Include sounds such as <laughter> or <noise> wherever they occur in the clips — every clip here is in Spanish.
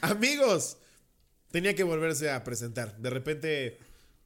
Amigos, tenía que volverse a presentar. De repente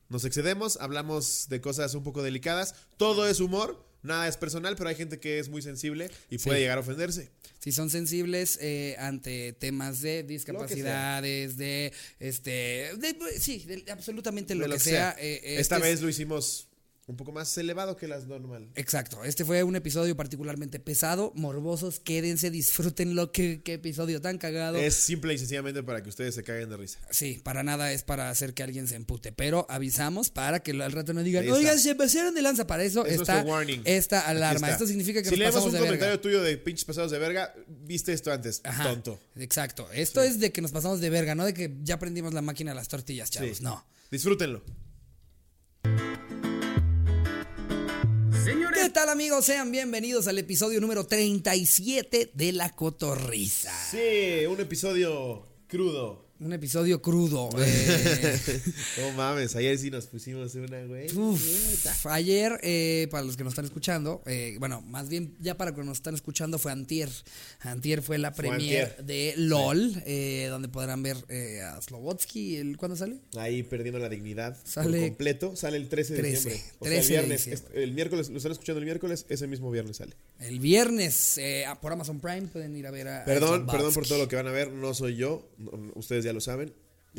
nos excedemos, hablamos de cosas un poco delicadas. Todo es humor, nada es personal, pero hay gente que es muy sensible y puede Sí. llegar a ofenderse. Si son sensibles eh, ante temas de discapacidades, de este, de- sí, de absolutamente lo, que, sea. eh, Esta este es- vez lo hicimos un poco más elevado que las normal. Exacto, este fue un episodio particularmente pesado, morbosos, quédense, disfrútenlo, <laughs> qué, qué episodio tan cagado. Es simple y sencillamente para que ustedes se caguen de risa. Sí, para nada es para hacer que alguien se empute, pero avisamos para que al rato no digan, oigan, se pasaron de lanza. Para eso Es está esta alarma. está. Esto significa que si nos leemos pasamos un de comentario verga. tuyo de pinches pasados de verga, viste esto antes, Ajá, tonto. Exacto. Esto es de que nos pasamos de verga, no de que ya prendimos la máquina de las tortillas, chavos. Sí. No. Disfrútenlo. ¿Qué tal, amigos? Sean bienvenidos al episodio número 37 de La Cotorriza. Sí, un episodio crudo. Un episodio crudo. eh, <laughs> No mames, ayer sí nos pusimos una, güey. Uf, ayer, eh, para los que nos están escuchando, eh, bueno, más bien ya para los que nos están escuchando fue Antier. Antier fue la Fue premier antier. de LOL, eh, donde podrán ver eh, a Slobotsky. El, ¿Cuándo sale? Ahí perdiendo la dignidad Sale- por completo. Sale el 13 de 13, diciembre. O 13 de sea, el viernes. diciembre. el miércoles, lo están escuchando el miércoles, ese mismo viernes sale. El viernes eh, por Amazon Prime pueden ir a ver a. Perdón, perdón por todo lo que van a ver. No soy yo. no- ustedes ya lo saben.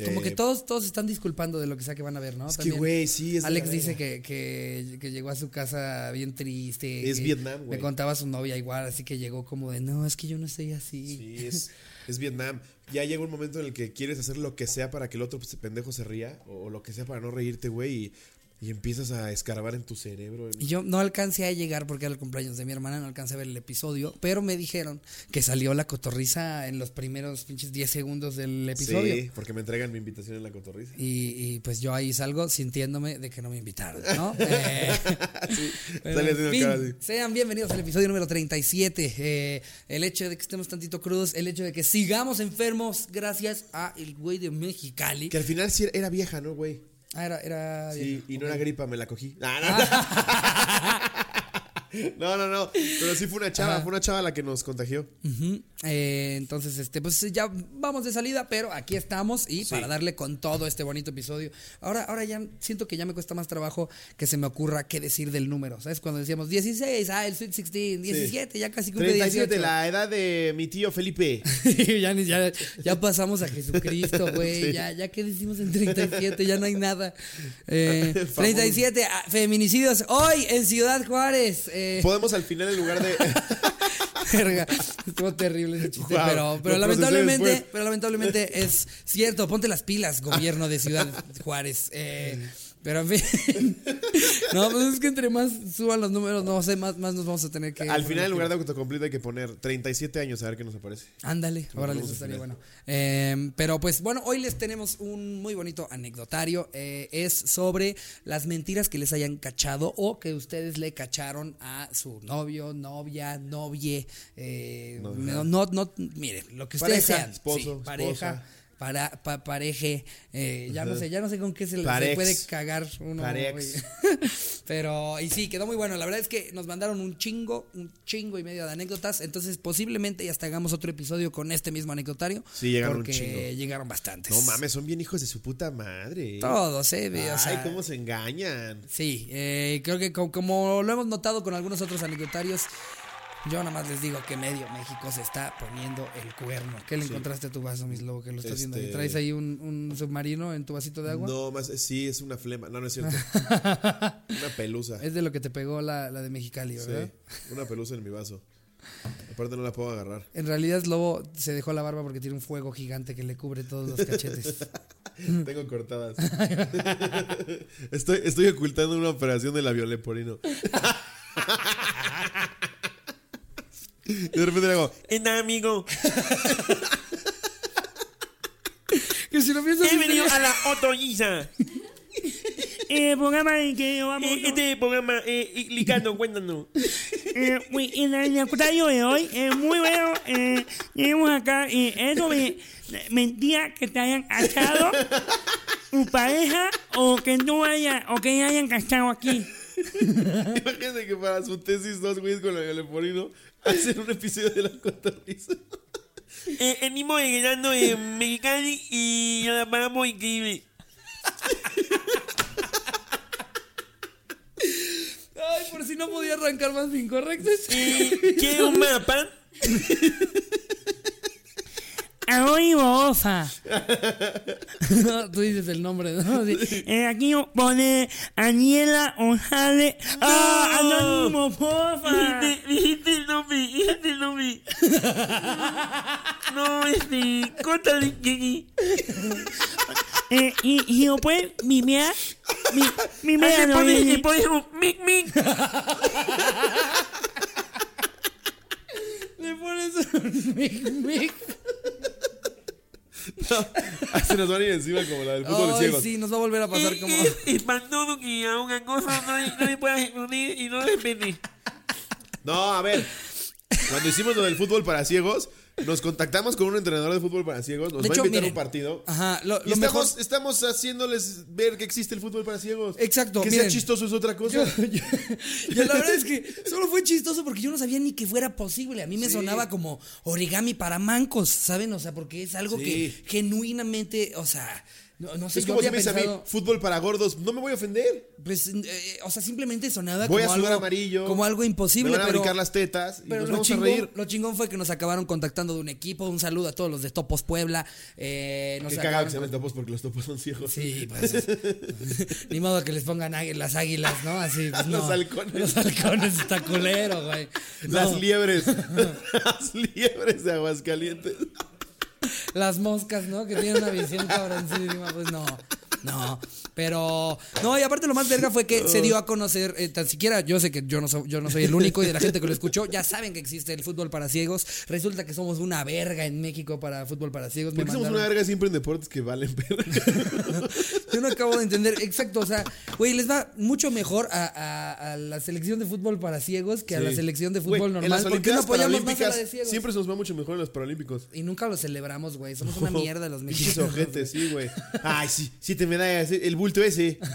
Como Eh, que todos, todos se están disculpando de lo que sea que van a ver, ¿no? Es que, También güey, sí, es Alex dice que, que, que llegó a su casa bien triste. Es que Vietnam, Me güey. contaba su novia igual, así que llegó como de, no, es que yo no estoy así. Sí, es, <laughs> es Vietnam. Ya llega un momento en el que quieres hacer lo que sea para que el otro pues, pendejo se ría. O lo que sea para no reírte, güey. Y, y empiezas a escarbar en tu cerebro. Y yo no alcancé a llegar porque era el cumpleaños de mi hermana, no alcancé a ver el episodio, pero me dijeron que salió la cotorriza en los primeros pinches 10 segundos del episodio. Sí, porque me entregan mi invitación en la cotorriza. Y, y, pues yo ahí salgo sintiéndome de que no me invitaron, ¿no? <laughs> Eh, en fin, cara así. sean bienvenidos al episodio número 37. Eh, el hecho de que estemos tantito crudos, el hecho de que sigamos enfermos gracias a el güey de Mexicali. Que al final sí era vieja, ¿no, güey? Ah, era, era Sí, y no era gripa, me la cogí. Ah, no. <laughs> no, no, no. Pero sí fue una chava, Ajá. fue una chava la que nos contagió. Eh, entonces, este, pues ya vamos de salida, pero aquí estamos y Sí. para darle con todo este bonito episodio. Ahora, ahora ya siento que ya me cuesta más trabajo que se me ocurra qué decir del número. ¿Sabes? Cuando decíamos 16, ah, el Sweet 16, 17, ya casi cumple 37, 18. la edad de mi tío Felipe. <laughs> ya, ya, ya pasamos a Jesucristo, <laughs> güey. Sí. Ya, ya que decimos en 37, ya no hay nada. Eh, Famoso. 37, ah, feminicidios hoy en Ciudad Juárez. Eh, Podemos al final, en lugar de. <laughs> Verga, estuvo terrible ese chiste, Wow, pero, pero lamentablemente, pero lamentablemente es cierto. Ponte las pilas, gobierno de Ciudad Juárez. Eh, pero en fin, <laughs> no, pues es que entre más suban los números, no sé, más, más nos vamos a tener que. Al final, en lugar de autocomplete, hay que poner 37 años a ver qué nos aparece. Ándale, ahora les estaría bueno. Eh, pero pues bueno, hoy les tenemos un muy bonito anecdotario. eh, es sobre las mentiras que les hayan cachado o que ustedes le cacharon a su novio, novia, novie. eh, No, no, no, no, miren, lo que ustedes Pareja, sean. esposo, sí, pareja. esposa. Para, pa- pareje, eh, ya no sé, ya no sé con qué se, le- puede cagar uno. <laughs> Pero, y sí, quedó muy bueno. La verdad es que nos mandaron un chingo, un chingo y medio de anécdotas. Entonces, posiblemente ya hasta hagamos otro episodio con este mismo anecdotario. Sí, llegaron un porque chingo. llegaron bastantes. No mames, son bien hijos de su puta madre. Todos, eh, ve, o Ay, sea, cómo se engañan. Sí, eh, creo que co- como, lo hemos notado con algunos otros anecdotarios, yo nada más les digo que medio México se está poniendo el cuerno. ¿Qué le Sí. encontraste a tu vaso, mis lobo, que lo estás viendo? Este- ¿Traes ahí un, un submarino en tu vasito de agua? No, más, sí, es una flema. No, no es cierto. <laughs> una pelusa. Es de lo que te pegó la, la de Mexicali, Sí, ¿verdad? una pelusa en mi vaso. Aparte no la puedo agarrar. En realidad, Lobo se dejó la barba porque tiene un fuego gigante que le cubre todos los cachetes. <laughs> Tengo cortadas. <laughs> estoy, estoy ocultando una operación de la violeporino. Y de repente le hago, ¡Ena, amigo! <laughs> que si lo piensas. He venido a la otoñiza. <laughs> Eh, programa en que vamos. Eh, Este programa, eh, eh, Licando, cuéntanos. <laughs> Eh, uy, en el anecdotario de hoy, eh, muy bueno. Eh, tenemos acá eh, es sobre mentiras que te hayan cachado tu pareja o que no haya, o que hayan cachado aquí. <laughs> Imagínate que para su tesis dos güeyes con la violeporino hacen un episodio de la cotorriza. Eh, venimos llegando en Mexicali y la paramos increíble. Ay, por si no podía arrancar más incorrectos. Eh, ¿Quiere un mapa? <laughs> Aoi Bofa. <laughs> No, tú dices el nombre, ¿no? Sí. Eh, aquí pone Aniela González. ¡Ah! Anónimo, porfa. Dijiste el nombre, dijiste el nombre. No, este. Córtale, Kiki. Eh, y, y lo puedes mimear. Mi, mimear, no, y pones un mic, mic. <laughs> Le pones un mic, mic. <laughs> Ah, Se nos van a ir encima como la del fútbol de Ay, ciegos. sí, nos va a volver a pasar Y, como. y, que a una cosa no, no le puedas responder y no depende. No, a ver. Cuando hicimos lo del fútbol para ciegos, nos contactamos con un entrenador de fútbol para ciegos. Nos De va hecho, a invitar miren, un partido. Ajá, lo, Y lo mejor. estamos, estamos haciéndoles ver que existe el fútbol para ciegos. Exacto, Que miren. sea chistoso es otra cosa. Yo, yo- yo la verdad es que solo fue chistoso porque yo no sabía ni que fuera posible. A mí me Sí. sonaba como origami para mancos, ¿saben? O sea, porque es algo Sí. que genuinamente, o sea, no, no sé, es como si me dice a mí, fútbol para gordos. No me voy a ofender. pues, eh, o sea, simplemente sonaba Voy como a sudar algo, amarillo. como algo imposible, Me van a pero, brincar las tetas y pero nos lo vamos chingón, a reír. lo chingón fue que nos acabaron contactando de un equipo. Un saludo a todos los de Topos Puebla. Eh, nos Qué cagado que se llamen topos porque los topos son ciegos. Sí, pues. <laughs> ni modo que les pongan las águilas, ¿no? Así, pues, <laughs> Los no. halcones. Los halcones está culero, güey. Las No, liebres. <laughs> las liebres de Aguascalientes. <laughs> las moscas, ¿no? Que tienen una visión cabroncísima, pues no. No, pero no, y aparte lo más verga fue que se dio a conocer, eh, tan siquiera yo sé que yo no, soy, yo no soy el único y de la gente que lo escuchó, ya saben que existe el fútbol para ciegos. Resulta que somos una verga en México para fútbol para ciegos. Me ¿Por qué somos una verga siempre en deportes que valen verga? <laughs> Yo no acabo de entender, exacto, o sea, güey, les va mucho mejor a, a- a la selección de fútbol para ciegos que a la Sí. selección de Güey, fútbol en normal. las ¿Por qué no apoyamos más a la de ciegos? siempre se nos va mucho mejor en los Paralímpicos. Y nunca los celebramos, güey. Somos una mierda los <laughs> mexicanos. ojetes, sí, güey. Ay, sí, el bulto ese. <laughs>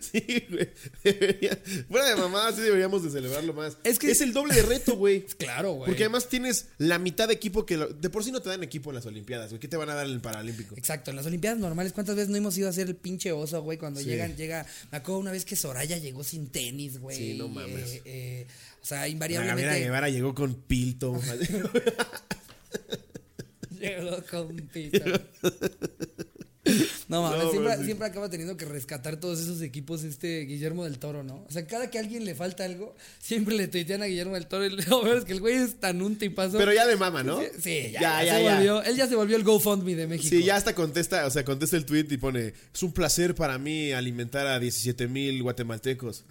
sí, güey. Debería- Fuera de mamá, sí deberíamos de celebrarlo más. Es que- es el doble de reto, güey. <laughs> Claro, güey. Porque además tienes la mitad de equipo que lo- de por sí no te dan equipo en las Olimpiadas, güey. ¿Qué te van a dar en el Paralímpico? Exacto, en las Olimpiadas normales, ¿cuántas veces no hemos ido a hacer el pinche oso, güey? Cuando Sí. llegan, llega. Me acuerdo una vez que Soraya llegó sin tenis, güey. Sí, no mames. eh, eh, o sea, invariablemente. Gabriela Guevara llegó con pilto. <laughs> Llegó con pito. No mames, No, siempre, pero sí. siempre acaba teniendo que rescatar todos esos equipos este Guillermo del Toro, ¿no? O sea, cada que a alguien le falta algo, siempre le tuitean a Guillermo del Toro y lo peor es que el güey es tan un tipazo. Pero ya de mama, ¿no? Sí, ya, ya, ya se ya. volvió. Él ya se volvió el GoFundMe de México. Sí, ya hasta contesta, o sea, contesta el tweet y pone, es un placer para mí alimentar a 17 mil guatemaltecos.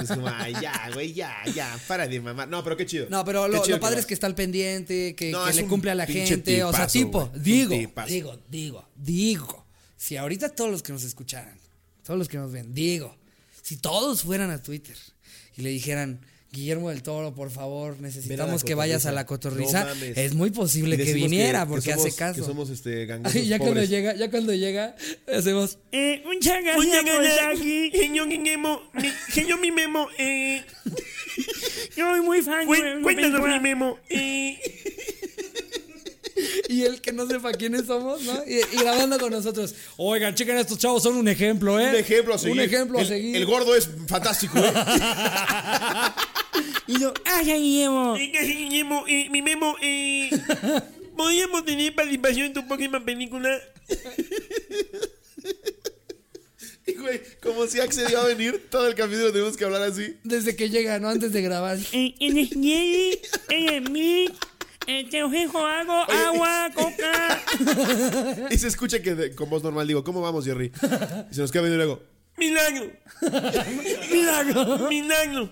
es como, ay, ya, güey, ya, ya, para de mamar. No, pero qué chido. No, pero lo, padre es que está al pendiente, que, No, que le cumple a la gente. o sea, tipo, digo, digo, digo, digo. Si ahorita todos los que nos escucharan, todos los que nos ven, digo, si todos fueran a Twitter y le dijeran, Guillermo del Toro, por favor, necesitamos que vayas a la cotorriza, No es muy posible que viniera que porque somos- hace caso. Que somos este, gangosos ya cuando llega, ya cuando llega, hacemos. Eh, por estar aquí, señor Guillermo. Mi- Señor mi memo, eh, <laughs> yo soy muy fan. Cuéntanos, mi memo. Eh, Y el que no sepa quiénes somos, ¿no? Y, y grabando con nosotros. Oigan, chequen, estos chavos son un ejemplo, ¿eh? Un ejemplo a seguir. Un ejemplo a El- seguir. El gordo es fantástico, ¿eh? <laughs> Y yo, ¡Ay, Guillermo! Eh, gracias, Guillermo. Eh, mi memo, eh, ¿podríamos tener participación en tu próxima película? Y, güey, como si accedió a venir, todo el capítulo tenemos que hablar así. desde que llega, ¿no? Antes de grabar. Eh, ¿Eres Jerry? ¿Eres mí? Eh, ¿Te ofrezco algo? ¿Agua? ¿Coca? <laughs> Y se escucha que de- con voz normal digo, ¿cómo vamos, Jerry? Y se nos queda viendo y luego, ¡Milagro! Milagro. ¡Milagro!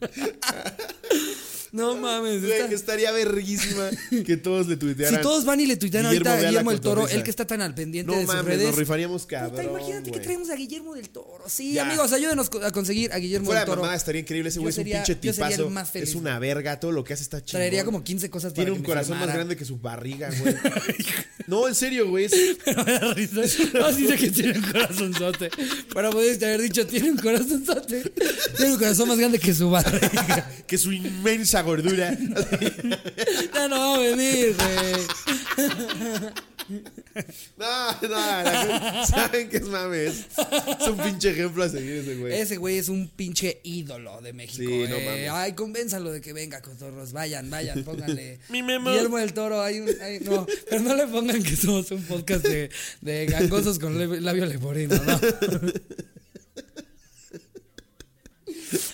<laughs> No mames. güey, está- estaría verguísima que todos le tuitearan. Si todos van y le tuitean Guillermo, ahorita a Guillermo del Toro, él que está tan al pendiente No de sus mames, redes. nos rifaríamos Puta, cabrón, imagínate que traemos a Guillermo del Toro. Sí, Ya. amigos, ayúdenos a conseguir a Guillermo Fuera del de Toro. mamá estaría increíble. Ese güey es un pinche tipazo. más feliz, es una verga. Todo lo que hace está chido. Traería como 15 cosas para Tiene que un me corazón más grande que su barriga, <laughs> güey. No, en serio, güey. es- Pero <laughs> me da risa. No, sí sé que tiene un corazonzote. Pero pudiste haber dicho, tiene un corazonzote. Tiene un corazón más grande que su barriga. <laughs> Que su inmensa gordura. <laughs> Ya no va a venir, güey. No, no, la gente- saben que es mames. Es un pinche ejemplo a seguir ese güey. Ese güey es un pinche ídolo de México. Sí, no eh. mames. Ay, convénzalo de que venga, cotorros. Vayan, vayan, pónganle. <laughs> Mi memo. Guillermo del Toro, hay un. hay- no, pero no le pongan que somos un podcast de, de gangosos con labio leporino, ¿no? <laughs>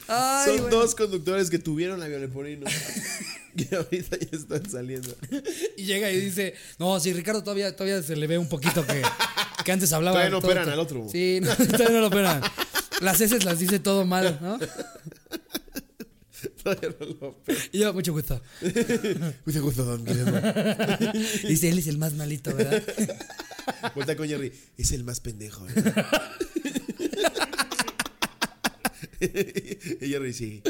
Ay, Son dos conductores que tuvieron la violeporino. <laughs> que ahorita ya están saliendo. Y llega y dice, no, sí, Ricardo todavía, todavía se le ve un poquito que, que antes hablaba. Todavía no todo- operan al otro. Sí, no, <laughs> todavía no lo operan. Las heces las dice todo mal, ¿no? <laughs> Todavía no lo operan. Y yo, mucho gusto. Mucho gusto, don Guillermo. Dice, él es el más malito, ¿verdad? Vuelta con Jerry. Es el más pendejo. ¿verdad? <laughs> y Jerry, <laughs> sí.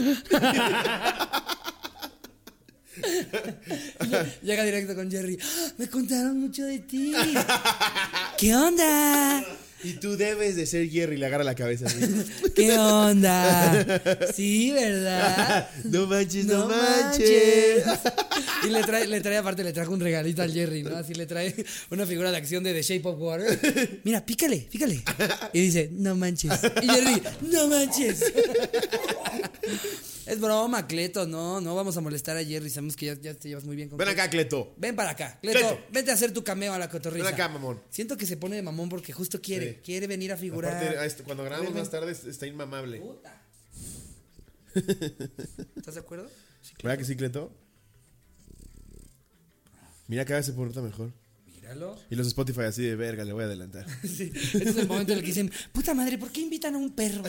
Llega directo con Jerry. "Ah, Me contaron mucho de ti. <laughs> ¿Qué onda? Y tú debes de ser Jerry. Le agarra la cabeza. así. <laughs> ¿Qué onda? Sí, ¿verdad? no manches, no, No manches. Y le trae, le trae aparte, le trajo un regalito al Jerry, ¿no? Así le trae una figura de acción de The Shape of Water. Mira, pícale, pícale. Y dice, no manches. Y Jerry, no manches. Es broma, Cleto, no, no vamos a molestar a Jerry. Sabemos que ya, ya te llevas muy bien con Ven acá, Cleto. Ven para acá. Cleto, Cleto. vente a hacer tu cameo a la cotorrisa. Ven acá, mamón. Siento que se pone de mamón porque justo quiere, Sí. quiere venir a figurar. Aparte, este- cuando grabamos más tarde está inmamable. Puta. ¿Estás de acuerdo? ¿Verdad que sí, Cleto? Mira, cada vez se porta mejor. Y los Spotify así de verga, le voy a adelantar. <laughs> Sí, ese es el momento en el que dicen, puta madre, ¿por qué invitan a un perro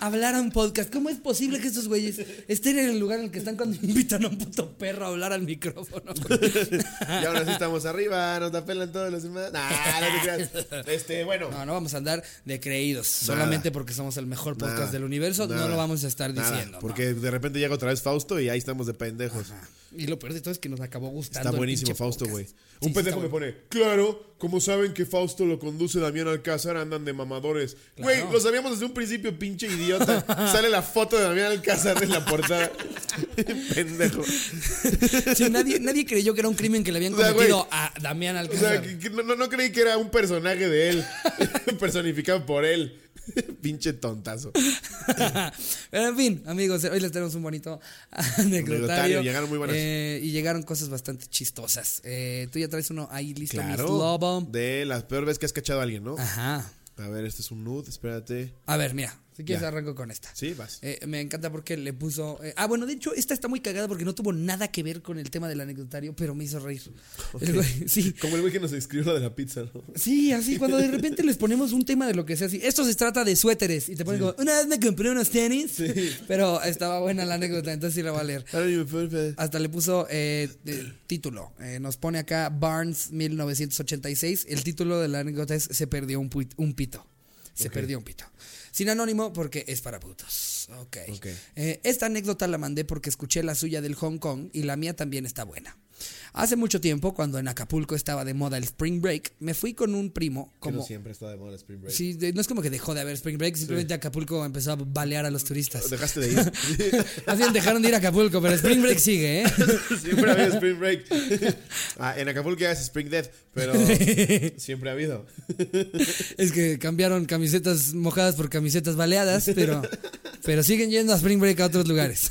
a hablar a un podcast? ¿Cómo es posible que estos güeyes estén en el lugar en el que están cuando invitan a un puto perro a hablar al micrófono? <laughs> y ahora sí estamos arriba, nos la pelan todos los demás. Nah, no te creas. Este, bueno. No, no vamos a andar de creídos. Solamente porque somos el mejor podcast Nada, del universo, no nada, lo vamos a estar nada, diciendo. ¿no? Porque de repente llega otra vez Fausto y ahí estamos de pendejos. Y lo peor de todo es que nos acabó gustando. Está buenísimo Fausto, güey. Un sí, pendejo me pone, claro, como saben que Fausto lo conduce Damián Alcázar, andan de mamadores. Güey, Claro. lo sabíamos desde un principio, pinche idiota. <laughs> Sale la foto de Damián Alcázar en la portada. <laughs> Pendejo. Sí, nadie, nadie creyó que era un crimen que le habían O sea, cometido a Damián O Alcázar. sea, que no, no- no creí que era un personaje de él, <laughs> personificado por él. <laughs> Pinche tontazo. Pero <laughs> en fin, amigos, hoy les tenemos un bonito anecdotario. Llegaron muy buenas. Eh, y llegaron cosas bastante chistosas. Eh, Tú ya traes uno ahí listo, Claro. Lobo. De la peor vez que has cachado a alguien, ¿no? Ajá. A ver, este es un nude, espérate. A ver, mira, si quieres Ya. arranco con esta. Sí, vas. Eh, me encanta porque le puso. eh, ah, bueno, de hecho, esta está muy cagada porque no tuvo nada que ver con el tema del anecdotario, pero me hizo reír. El güey- sí. <laughs> Como el güey que nos escribió lo de la pizza, ¿no? Sí, así, cuando de repente les ponemos un tema de lo que sea así. Esto se trata de suéteres. Y te ponen como, una vez me compré unos tenis. <laughs> Pero estaba buena la anécdota, entonces sí la voy a leer. Hasta le puso eh, título. Nos pone acá Barnes 1986. El título de la anécdota es Se perdió un pito. Se perdió un pito. Sin anónimo porque es para putos. Ok. Ok. Eh, esta anécdota la mandé porque escuché la suya del Hong Kong y la mía también está buena. Hace mucho tiempo, cuando en Acapulco estaba de moda el Spring Break, me fui con un primo como... siempre está de moda el Spring Break. Sí, de- no es como que dejó de haber Spring Break, simplemente Acapulco empezó a balear a los turistas. <laughs> Dejaste de ir. <laughs> Más bien dejaron de ir a Acapulco, pero Spring Break sigue, ¿eh? <laughs> siempre ha habido Spring Break. Ah, en Acapulco ya es Spring Death, pero siempre ha habido. Es que cambiaron camisetas mojadas por camisetas baleadas, pero, pero siguen yendo a Spring Break a otros lugares.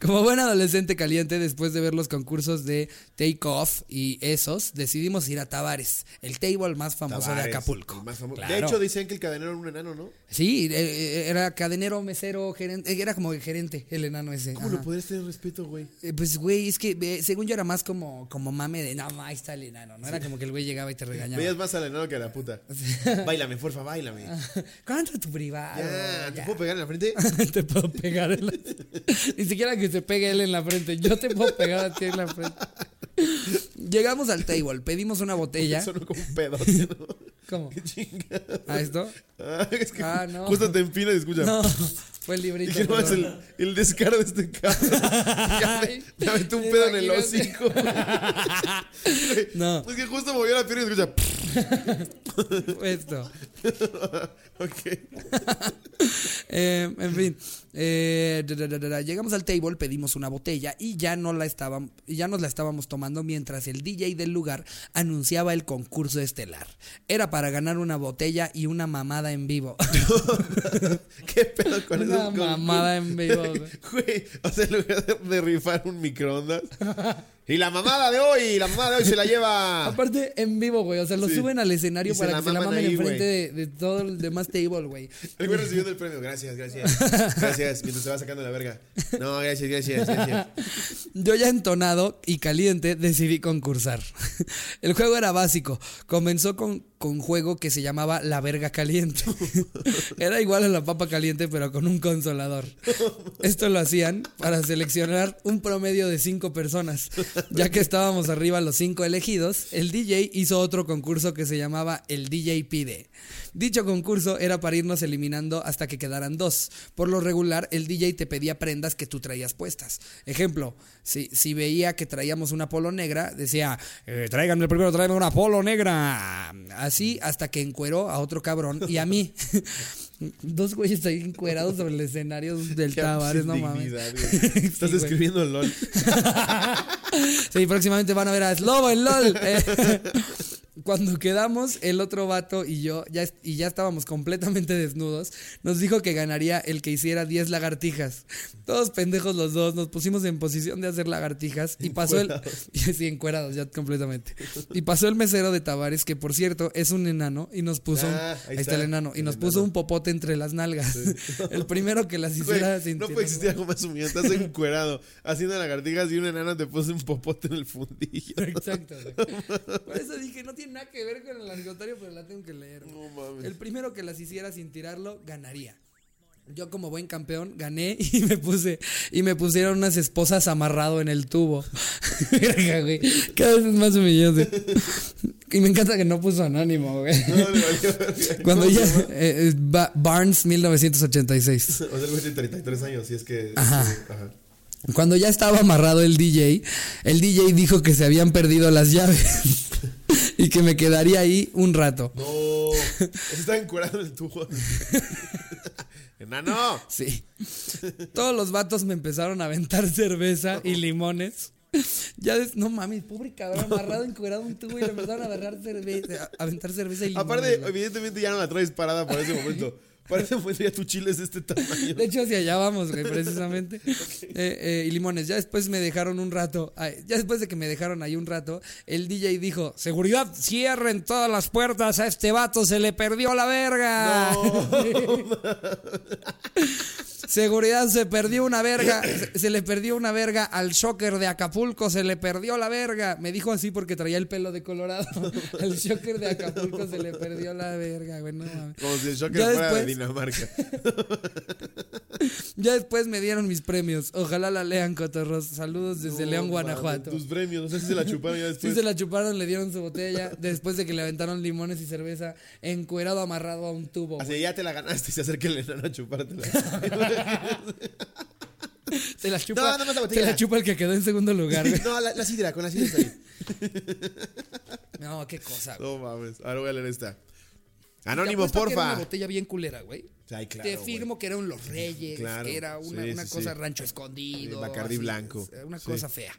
Como buen adolescente caliente, después de ver los concursos de Take Off y esos, decidimos ir a Tavares, el table más famoso de Acapulco. más. Claro. De hecho, dicen que el cadenero era un enano, ¿no? Sí, eh, eh, era cadenero, mesero, gerente, era como el gerente, el enano ese. ¿Cómo ajá. lo podrías tener respeto, güey? Eh, Pues, güey, es que eh, según yo era más como, como mame de, no, ahí está el enano. No era como que el güey llegaba y te regañaba. Veías más al enano que a la puta. <laughs> Báilame, porfa, báilame. <laughs> ¿Cuánto tu privado? Ya, ¿te Ya. puedo pegar en la frente? <laughs> te puedo pegar en la... Ni siquiera que se pegue él en la frente. Yo te puedo pegar a ti en la frente. Llegamos al table, pedimos una botella. Sonó como un pedo, ¿no? ¿Cómo? Qué. ¿A esto? Ah, es que Ah, no. justo te empinas y escuchas. No. Fue el librito. Dije, no, es el, el descaro de este cabrón. <laughs> Ya me, me aventó un pedo en el hocico. <laughs> No. Es que justo movió la pierna y escucha. Esto. <laughs> ok. Eh, en fin, eh, da, da, da, da, da. llegamos al table, pedimos una botella y ya no la estaban, ya nos la estábamos tomando mientras el DJ del lugar anunciaba el concurso estelar. Era para ganar una botella y una mamada en vivo. <laughs> ¿Qué pedo con Una eso? mamada en vivo, güey. O sea, en lugar de, de rifar un microondas. Y la mamada de hoy, la mamada de hoy se la lleva. Aparte, en vivo, güey. O sea, lo Sí. suben al escenario Y para que se la mamen enfrente de, de todo el demás table, güey. El güey recibiendo el premio. Gracias, gracias. Gracias. <laughs> Mientras se va sacando la verga. No. Yo ya entonado y caliente decidí concursar. El juego era básico. Comenzó con, con juego que se llamaba La Verga Caliente. <laughs> Era igual a la papa caliente pero con un consolador. Esto lo hacían para seleccionar un promedio de cinco personas. Ya que estábamos arriba los cinco elegidos, el DJ hizo otro concurso que se llamaba el DJ Pide. Dicho concurso era para irnos eliminando hasta que quedaran dos. Por lo regular, el DJ te pedía prendas que tú traías puestas. Ejemplo, si, si veía que traíamos una polo negra, decía, eh, tráiganme primero, tráiganme una polo negra. Así hasta que encueró a otro cabrón y a mí. <laughs> Dos güeyes ahí encuerados sobre el escenario del Tavares, no mames. <laughs> Estás güey. escribiendo LOL. <laughs> Sí, próximamente van a ver a Slobo en LOL. Cuando quedamos, el otro vato y yo, ya, y ya estábamos completamente <laughs> desnudos, nos dijo que ganaría el que hiciera 10 lagartijas. Todos pendejos los dos, nos pusimos en posición de hacer lagartijas y pasó el... <laughs> Sí, encuerados ya completamente. Y pasó el mesero de Tavares, que por cierto es un enano, y nos puso... Ah, ahí, ahí está el enano. Y el nos puso un popote entre las nalgas. <laughs> El primero que las Güey, hiciera no puede existir algo más humillante. Estás encuerado haciendo lagartijas y un enano te puso un popote en el fundillo. Exacto. Por eso dije, no tiene nada que ver con el anecdotario, pero la tengo que leer. No mames. El primero que las hiciera sin tirarlo, ganaría. Yo como buen campeón gané <laughs> y me puse y me pusieron unas esposas amarrado en el tubo. <laughs> Cada vez es más humillante. Y me encanta que no puso anónimo, güey. No. <laughs> Cuando eh, eh, Ba- Barnes 1986. O sea, el güey tiene 33 años, si es que. Ajá. Ajá. Cuando ya estaba amarrado el DJ, el DJ dijo que se habían perdido las llaves <laughs> y que me quedaría ahí un rato. No. O sea, está encuerado en el tubo. <laughs> ¡Enano! Sí. Todos los vatos me empezaron a aventar cerveza y limones. Ya des- no mames, pobre cabrón, amarrado, encuerado un tubo y le empezaron a agarrar cerveza, a aventar cerveza y limones. Aparte, evidentemente ya no la traes parada para ese momento. Para ese momento ya tu chile es de este tamaño. De hecho, hacia allá vamos, güey, precisamente. <laughs> Eh, eh, y limones. Ya después me dejaron un rato. ay, ya después de que me dejaron ahí un rato, el DJ dijo: Seguridad, cierren todas las puertas. A este vato se le perdió la verga. <laughs> <laughs> Seguridad, se perdió una verga. <coughs> Se, se le perdió una verga al shocker de Acapulco. Se le perdió la verga. Me dijo así porque traía el pelo de Colorado. <laughs> Al shocker de Acapulco se le perdió la verga, güey. No mames. Como si el shocker Ya fuera de después- Dinamarca. <laughs> Ya después me dieron mis premios. Ojalá la lean, cotorros. Saludos desde No, León, Guanajuato. Tus premios, no sé si se la chuparon ya Sí después. se la chuparon, le dieron su botella. Después de que le aventaron limones y cerveza, encuerado amarrado a un tubo. Así güey. ya te la ganaste y se acerca el enano a chupártela. <laughs> <laughs> Se la chupa, No, nada más la se la chupa el que quedó en segundo lugar. güey. <laughs> no, la, la sidra, con la sidra está ahí. <laughs> No, qué cosa. güey. No mames. Ahora voy a leer esta. Anónimo, Te apuesto que Era una porfa. botella bien culera, güey. Ay, claro, Te güey. firmo que eran los reyes, Claro, que era una, sí, una sí, cosa sí. rancho escondido. Bacardí blanco. Una Sí. cosa fea.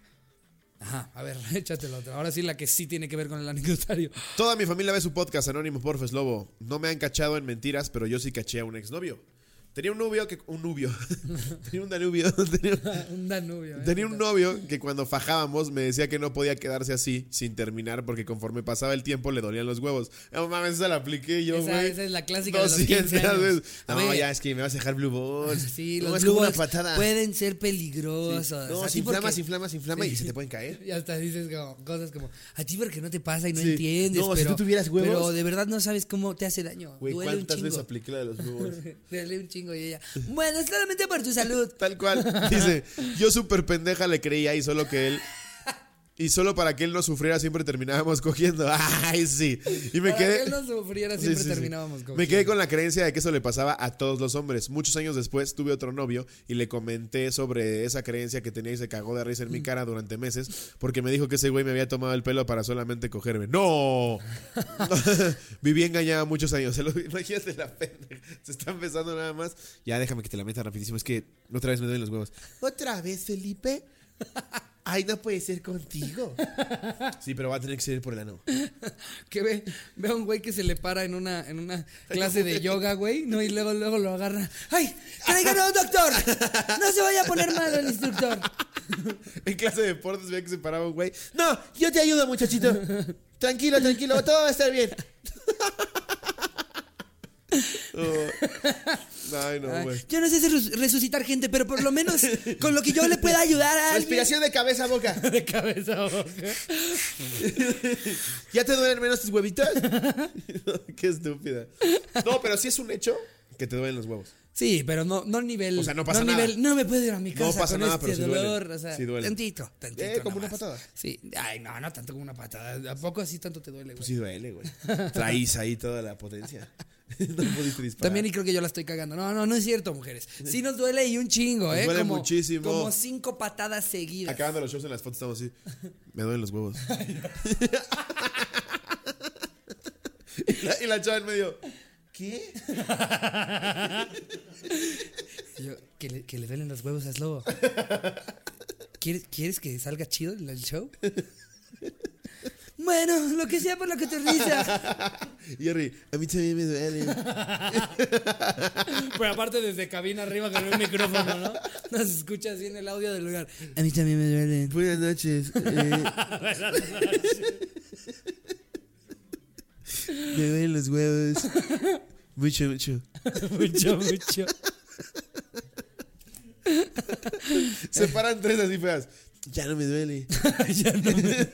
Ajá, a ver, échate la otra. Ahora sí la que sí tiene que ver con el anecdotario. Toda mi familia ve su podcast, Anónimo Porfa, es Lobo. No me han cachado en mentiras, pero yo sí caché a un exnovio. Tenía un novio que. Un novio. <laughs> Tenía un danubio. <laughs> Tenía, <laughs> un Danubio. ¿eh? tenía un novio que cuando fajábamos me decía que no podía quedarse así sin terminar porque conforme pasaba el tiempo le dolían los huevos. No mames, esa la apliqué yo, Esa, güey. esa es la clásica de los 15 200 años. veces. No, ver. ya es que me vas a dejar blue balls. Sí, no, los es como una patada. pueden ser peligrosos. No, A se inflama, porque- se inflama, se inflama y Sí. se te pueden caer. Y hasta dices como, cosas como, a ti porque no te pasa y no Sí. entiendes. No, si pero, tú tuvieras huevos. Pero de verdad no sabes cómo te hace daño. Güey, ¿cuántas veces apliqué la de los blue balls? Duele un chingo y ella, bueno, solamente por tu salud. <laughs> Tal cual. Dice, yo súper pendeja le creía y solo que él Y solo para que él no sufriera siempre terminábamos cogiendo. <laughs> Ay, sí. Y me Para quedé... que él no sufriera, siempre sí, sí. terminábamos Me cogiendo. quedé con la creencia de que eso le pasaba a todos los hombres. Muchos años después tuve otro novio y le comenté sobre esa creencia que tenía y se cagó de risa en mi Mm. cara durante meses porque me dijo que ese güey me había tomado el pelo para solamente cogerme. ¡No! <laughs> <laughs> Viví engañada muchos años. Se lo imagínate la pendeja. Se está empezando nada más. Ya déjame que te la meta rapidísimo. Es que otra vez me duelen los huevos. ¿Otra vez, Felipe? Ay, no puede ser contigo. Sí, pero va a tener que ser por el ano. Que ve, ve a un güey que se le para en una, en una clase de yoga, güey, ¿no? Y luego, luego lo agarra. ¡Ay! ¡Traigan a un doctor! ¡No se vaya a poner malo el instructor! En clase de deportes veía que se paraba un güey. No, yo te ayudo, muchachito. <laughs> Tranquilo, tranquilo, todo va a estar bien. <laughs> Oh. Ay, no, Ay, güey. yo no sé res- resucitar gente, pero por lo menos con lo que yo le pueda ayudar a alguien. Respiración de cabeza a boca. <laughs> de cabeza a boca. ¿Ya te duelen menos tus huevitos? <laughs> Qué estúpida. No, pero sí es un hecho que te duelen los huevos. Sí, pero no, no nivel. O sea, no pasa no nada. nivel, no me puedo ir a mi casa No pasa con nada, este pero sí duele. dolor. O sea, Sí duele. tantito, tantito. Eh, como una patada. Sí. Ay, no, no tanto como una patada. ¿A poco así tanto te duele, güey? Pues sí duele, güey. Traís ahí toda la potencia. <laughs> No pudiste disparar. También y creo que yo la estoy cagando. No, no, no es cierto, mujeres. Sí nos duele y un chingo, Nos ¿eh? duele como, muchísimo. Como cinco patadas seguidas. Acabando los shows en las fotos estamos así. Me duelen los huevos. <laughs> <laughs> y, la, y la chava en medio. ¿Qué? Yo, que le, que le duelen los huevos, hazlo. ¿Quieres, ¿Quieres que salga chido el show? Bueno, lo que sea por lo que te risa. <laughs> Y Harry, a mí también me duele. <laughs> Pero aparte desde cabina arriba con un micrófono, ¿no? Nos escucha así en el audio del lugar. A mí también me duelen. Buenas noches. eh. <laughs> me duelen los huevos. Mucho, mucho. mucho, mucho. Se paran tres así feas. Ya no me duele. Ya no me-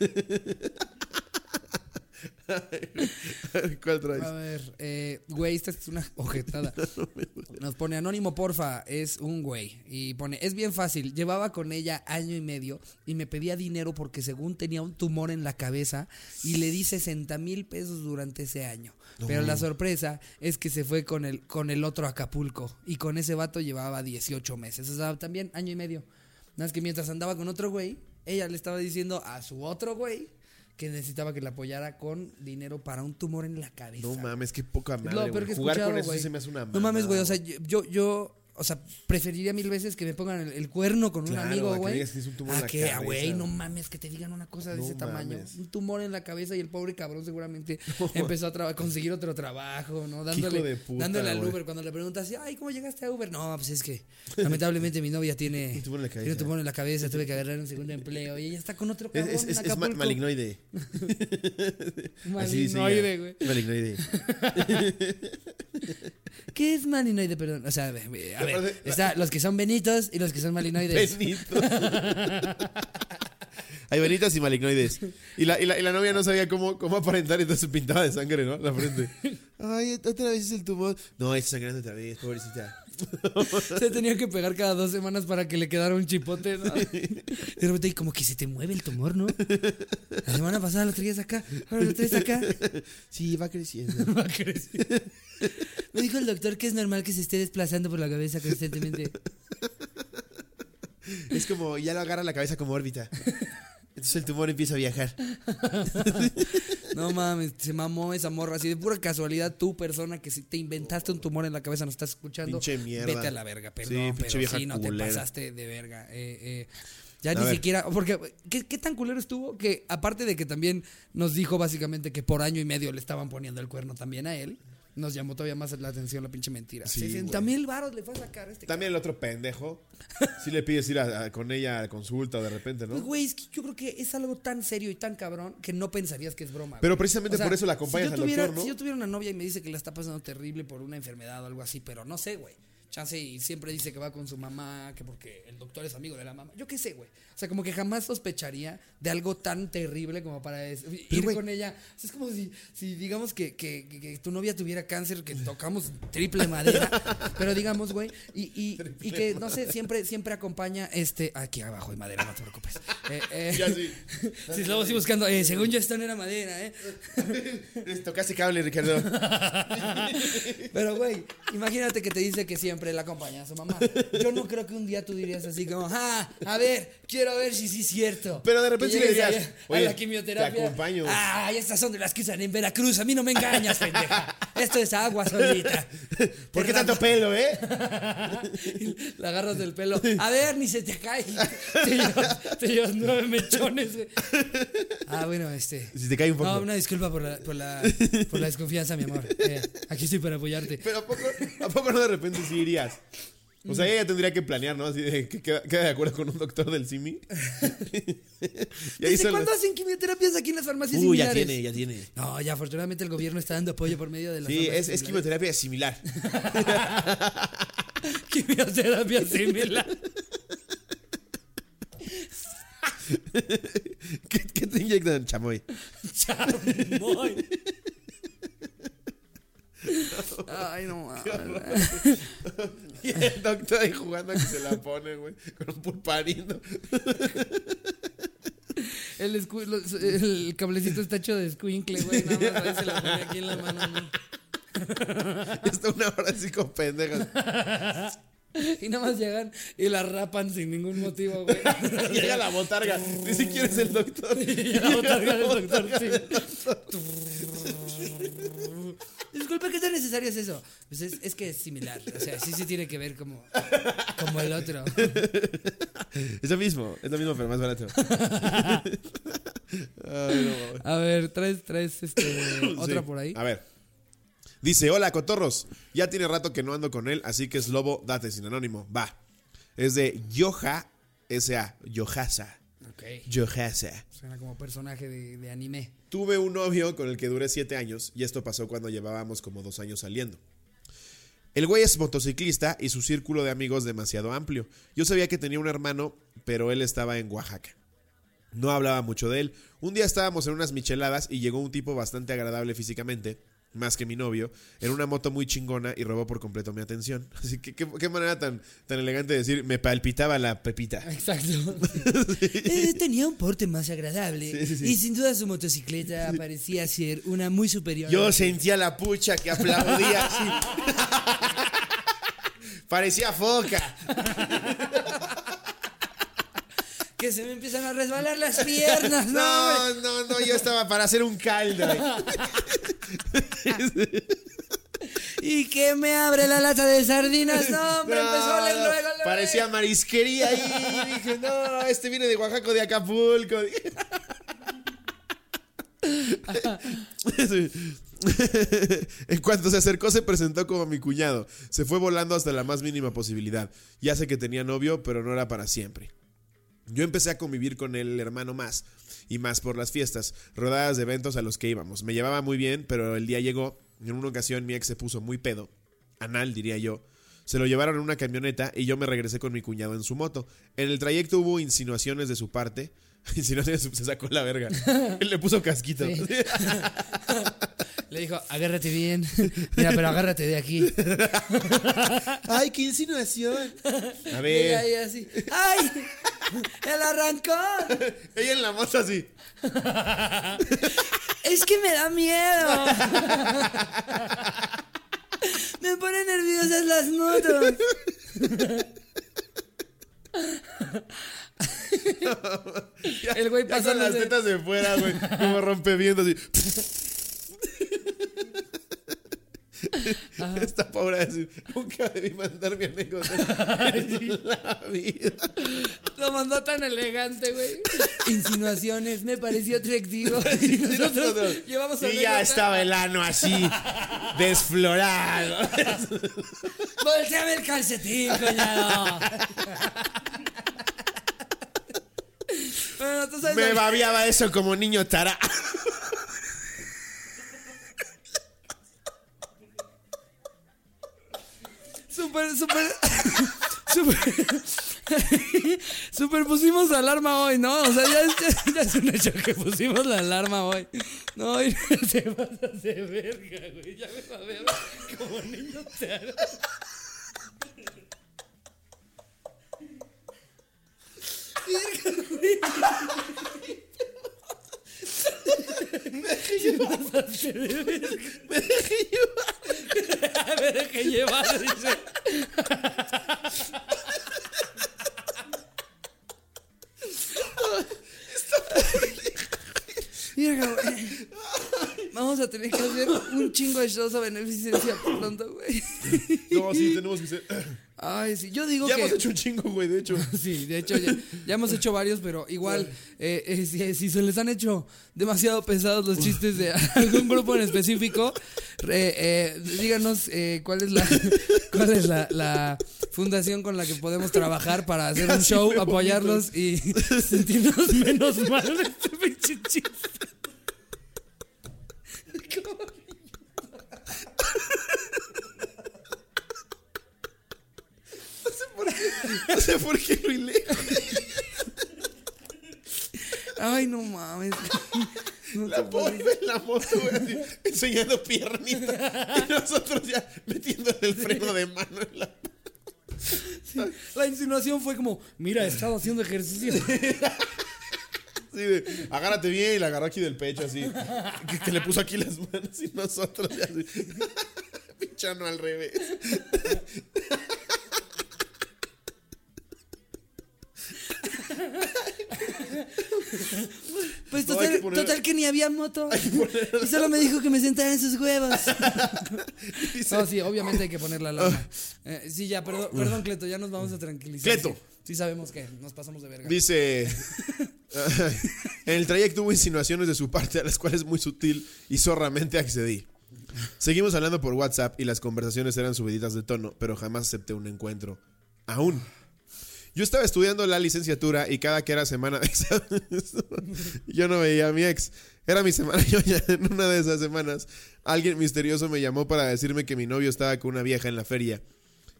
¿Cuál traes? A ver, eh, güey, esta es una ojetada. <laughs> Nos pone anónimo, porfa, es un güey. Y pone, es bien fácil, llevaba con ella año y medio y me pedía dinero porque según tenía un tumor en la cabeza y le di 60 mil pesos durante ese año. Pero la sorpresa es que se fue con el, con el otro Acapulco y con ese vato llevaba 18 meses. O sea, también año y medio. Nada más que mientras andaba con otro güey, ella le estaba diciendo a su otro güey que necesitaba que la apoyara con dinero para un tumor en la cabeza. No mames, qué poca madre. güey. peor que Jugar con eso güey. se me hace una No mames, güey. O sea, yo, yo, o sea, preferiría mil veces que me pongan el, el cuerno con Claro, un amigo, güey. A la que, güey, no mames, que te digan una cosa de No ese tamaño. mames. Un tumor en la cabeza y el pobre cabrón seguramente <laughs> empezó a conseguir otro trabajo, ¿no? Dándole, puta, dándole al. Uber. Cuando le preguntas, ay, ¿cómo llegaste a Uber? No, pues es que lamentablemente mi novia tiene <laughs> Un tumor en la tiene un cabeza. tumor en la cabeza, tuve que agarrar un segundo empleo y ella está con otro Es, cabrón es, en es, es ma- malignoide. <laughs> Ella. güey. Malignoide. ¿Qué es malinoide? Perdón. O sea, a ver, está los que son benitos y los que son malinoides. Benitos. <laughs> Hay benitas y malignoides. Y la, y, la, y la novia no sabía cómo, cómo aparentar, entonces se pintaba de sangre, ¿no? La frente. <laughs> Ay, otra vez es el tumor. No, está sangrando otra vez, pobrecita. <laughs> Se tenía que pegar cada dos semanas para que le quedara un chipote. ¿no? De repente, y como que se te mueve el tumor, ¿no? La semana pasada lo traías acá, ahora lo traes acá. Sí, va creciendo. <laughs> Va crecer. Me dijo el doctor que es normal que se esté desplazando por la cabeza constantemente. Es como, ya lo agarra la cabeza como órbita. Entonces el tumor empieza a viajar. <laughs> No mames, se mamó esa morra. Así de pura casualidad, tú, persona que si te inventaste un tumor en la cabeza, no estás escuchando. Pinche mierda. Vete a la verga, perdón. Sí, pinche pero vieja sí, no te pasaste de verga. Eh, eh, ya A ni ver. siquiera. Porque, ¿qué, qué tan culero estuvo? Que aparte de que también nos dijo básicamente que por año y medio le estaban poniendo el cuerno también a él, nos llamó todavía más la atención la pinche mentira. Sí, 60 güey. mil varos le fue a sacar a este También el otro pendejo. <laughs> Si le pides ir a- a- con ella a consulta de repente, Pues, ¿no? Güey, es que yo creo que es algo tan serio y tan cabrón que no pensarías que es broma. Pero güey. precisamente por eso la acompañas si al yo tuviera, doctor, ¿no? Si yo tuviera una novia y me dice que la está pasando terrible por una enfermedad o algo así, pero no sé, güey. Chance y siempre dice que va con su mamá, que porque el doctor es amigo de la mamá. Yo qué sé, güey. O sea, como que jamás sospecharía de algo tan terrible como para es- ir güey. con ella. O sea, es como si, si digamos que, que- que- que tu novia tuviera cáncer, que tocamos triple madera, <laughs> pero digamos, güey, y, y, y que, no sé, siempre, siempre acompaña este. Aquí abajo hay madera, no te preocupes. Eh, eh, Ya sí. <laughs> si luego estoy buscando, eh, según yo esto no era madera, ¿eh? <laughs> Tocaste cable, Ricardo. Pero, güey, imagínate que te dice que siempre la acompaña a su mamá. Yo no creo que un día tú dirías así como, ah, a ver, quiero ver si sí es cierto. Pero de repente sí le dirías, a "Oye, la quimioterapia. te acompaño". Ah, estas son de las que usan en Veracruz. A mí no me engañas, pendeja. Esto es agua solita. <laughs> ¿Por qué tanto pelo, eh? <laughs> La agarras del pelo. A ver, ni se te cae. <laughs> Te llevas, te llevas nueve mechones. Ah, bueno, este. Si te cae un poco. No, una disculpa por la, por la, por la desconfianza, mi amor. Eh, aquí estoy para apoyarte. Pero ¿a poco, ¿a poco no de repente sí O sea, ella tendría que planear, ¿no? Así de que queda, queda de acuerdo con un doctor del SIMI. <laughs> y ahí ¿Desde cuándo hacen quimioterapias aquí en las farmacias Uy, ya similares? tiene, ya tiene. No, ya afortunadamente el gobierno está dando apoyo por medio de las Sí, es, quimioterapia similar. <laughs> quimioterapia similar. <laughs> ¿Qué, qué te inyectan, chamoy? Chamoy. Ay, no mames. <laughs> Y el doctor ahí jugando a que se la pone, güey, con un pulparino. El, escu- los- el cablecito está hecho de escuincle, güey. Nada más ahí se la pone aquí en la mano. ¿no? Y está una hora así con pendejas. Y nada más llegan y la rapan sin ningún motivo, güey. <laughs> Llega la botarga. Ni siquiera es el doctor. <laughs> La botarga del doctor, sí. Disculpe, ¿qué tan necesario es eso? Pues es, es que es similar. O sea, sí, sí tiene que ver como, como el otro. Es lo mismo, es lo mismo, pero más barato. <laughs> Ay, no, mames. A ver, traes, traes este, otra Sí. por ahí. A ver. Dice, hola, cotorros. Ya tiene rato que no ando con él, así que es lobo, date sin anónimo. Va. Es de Yoja S.A. Yohasa. Ok. Yohasa. Suena como personaje de, de anime. Tuve un novio con el que duré siete años y esto pasó cuando llevábamos como dos años saliendo. El güey es motociclista y su círculo de amigos demasiado amplio. Yo sabía que tenía un hermano, pero él estaba en Oaxaca. No hablaba mucho de él. Un día estábamos en unas micheladas y llegó un tipo bastante agradable físicamente, más que mi novio, en una moto muy chingona y robó por completo mi atención. <laughs> Así que qué, qué manera tan, tan elegante de decir, me palpitaba la pepita. <laughs> Exacto. Eh, tenía un porte más agradable. Sí, sí, sí. Y sin duda su motocicleta parecía ser una muy superior. Yo sentía la pucha que aplaudía <laughs> así. Parecía foca. Que se me empiezan a resbalar las piernas, ¿no? No, no, no, yo estaba para hacer un caldo. <laughs> Y que me abre la lata de sardinas. No, hombre, No, empezó a oler no, luego, luego. parecía marisquería ahí. Y dije, no, este viene de Oaxaca, de Acapulco. <laughs> en cuanto se acercó, se presentó como mi cuñado. Se fue volando hasta la más mínima posibilidad. Ya sé que tenía novio, pero no era para siempre. Yo empecé a convivir con el hermano más y más por las fiestas, rodadas de eventos a los que íbamos. Me llevaba muy bien, pero el día llegó. En una ocasión mi ex se puso muy pedo, anal diría yo. Se lo llevaron en una camioneta y yo me regresé con mi cuñado en su moto. En el trayecto hubo insinuaciones de su parte. <laughs> Insinuaciones, se sacó la verga. <laughs> Él le puso casquito. Sí. <laughs> Le dijo, agárrate bien. <laughs> Mira, pero agárrate de aquí. <laughs> Ay, qué insinuación. A Y ver. ahí así. ¡Ay! ¡El arrancón! <laughs> Ella en la moto así. Es que me da miedo. Me ponen nerviosas las motos. Ya- El güey con las tetas de fuera, güey. Como rompeviendo así. <laughs> Esta pobre así. Nunca debí mandar mi anécdota <laughs> en <laughs> la vida. Lo mandó tan elegante, güey. Insinuaciones, me pareció atractivo. Y nosotros llevamos y ya estaba el ano así, desflorado. Volteame el calcetín, coñado. bueno, tú sabes. Me babiaba eso como niño tará. Super, super, <laughs> super, super pusimos alarma hoy, ¿no? O sea, ya, es un hecho que pusimos la alarma hoy. No, y <laughs> te vas a hacer verga, güey. Ya me va a ver como niño te hago. <laughs> Me dejé llevar, dice. Mira, güey. Vamos a tener que hacer un chingo de shows a beneficencia pronto, güey. No, sí, tenemos que ser. Ay, sí, yo digo Ya que... hemos hecho un chingo, güey, de hecho. <laughs> Sí, de hecho ya, ya hemos hecho varios, pero igual, eh, eh, si, si se les han hecho demasiado pesados los chistes de <laughs> algún grupo en específico, eh, eh, díganos eh, cuál es la <laughs> cuál es la, la fundación con la que podemos trabajar para hacer un <laughs> Casi show, me apoyarlos y <laughs> sentirnos menos mal de este pinche chiste. No sé por qué lo hilé. Ay, no mames. La pobre en la moto, güey, así, enseñando piernita. Y nosotros ya metiéndole el freno de mano en la. La insinuación fue como, mira, he estado haciendo ejercicio. De, agárrate bien y la agarró aquí del pecho, así. Que, que le puso aquí las manos y nosotros ya así. <laughs> Pinchando al revés. Pues No, hay total, que poner- total que ni había moto. Y solo me dijo que me sentara en sus huevos. <laughs> Dice, No, sí, obviamente hay que poner la alarma. Eh, sí, ya, perdón, perdón, Cleto, ya nos vamos a tranquilizar. Cleto. Sí, sí sabemos que nos pasamos de verga. Dice. <laughs> en el trayecto hubo insinuaciones de su parte a las cuales muy sutil y zorramente accedí. Seguimos hablando por WhatsApp y las conversaciones eran subiditas de tono, pero jamás acepté un encuentro. Aún. Yo estaba estudiando la licenciatura y cada que era semana de exámenes, <laughs> yo no veía a mi ex. Era mi semana <laughs> ya en una de esas semanas alguien misterioso me llamó para decirme que mi novio estaba con una vieja en la feria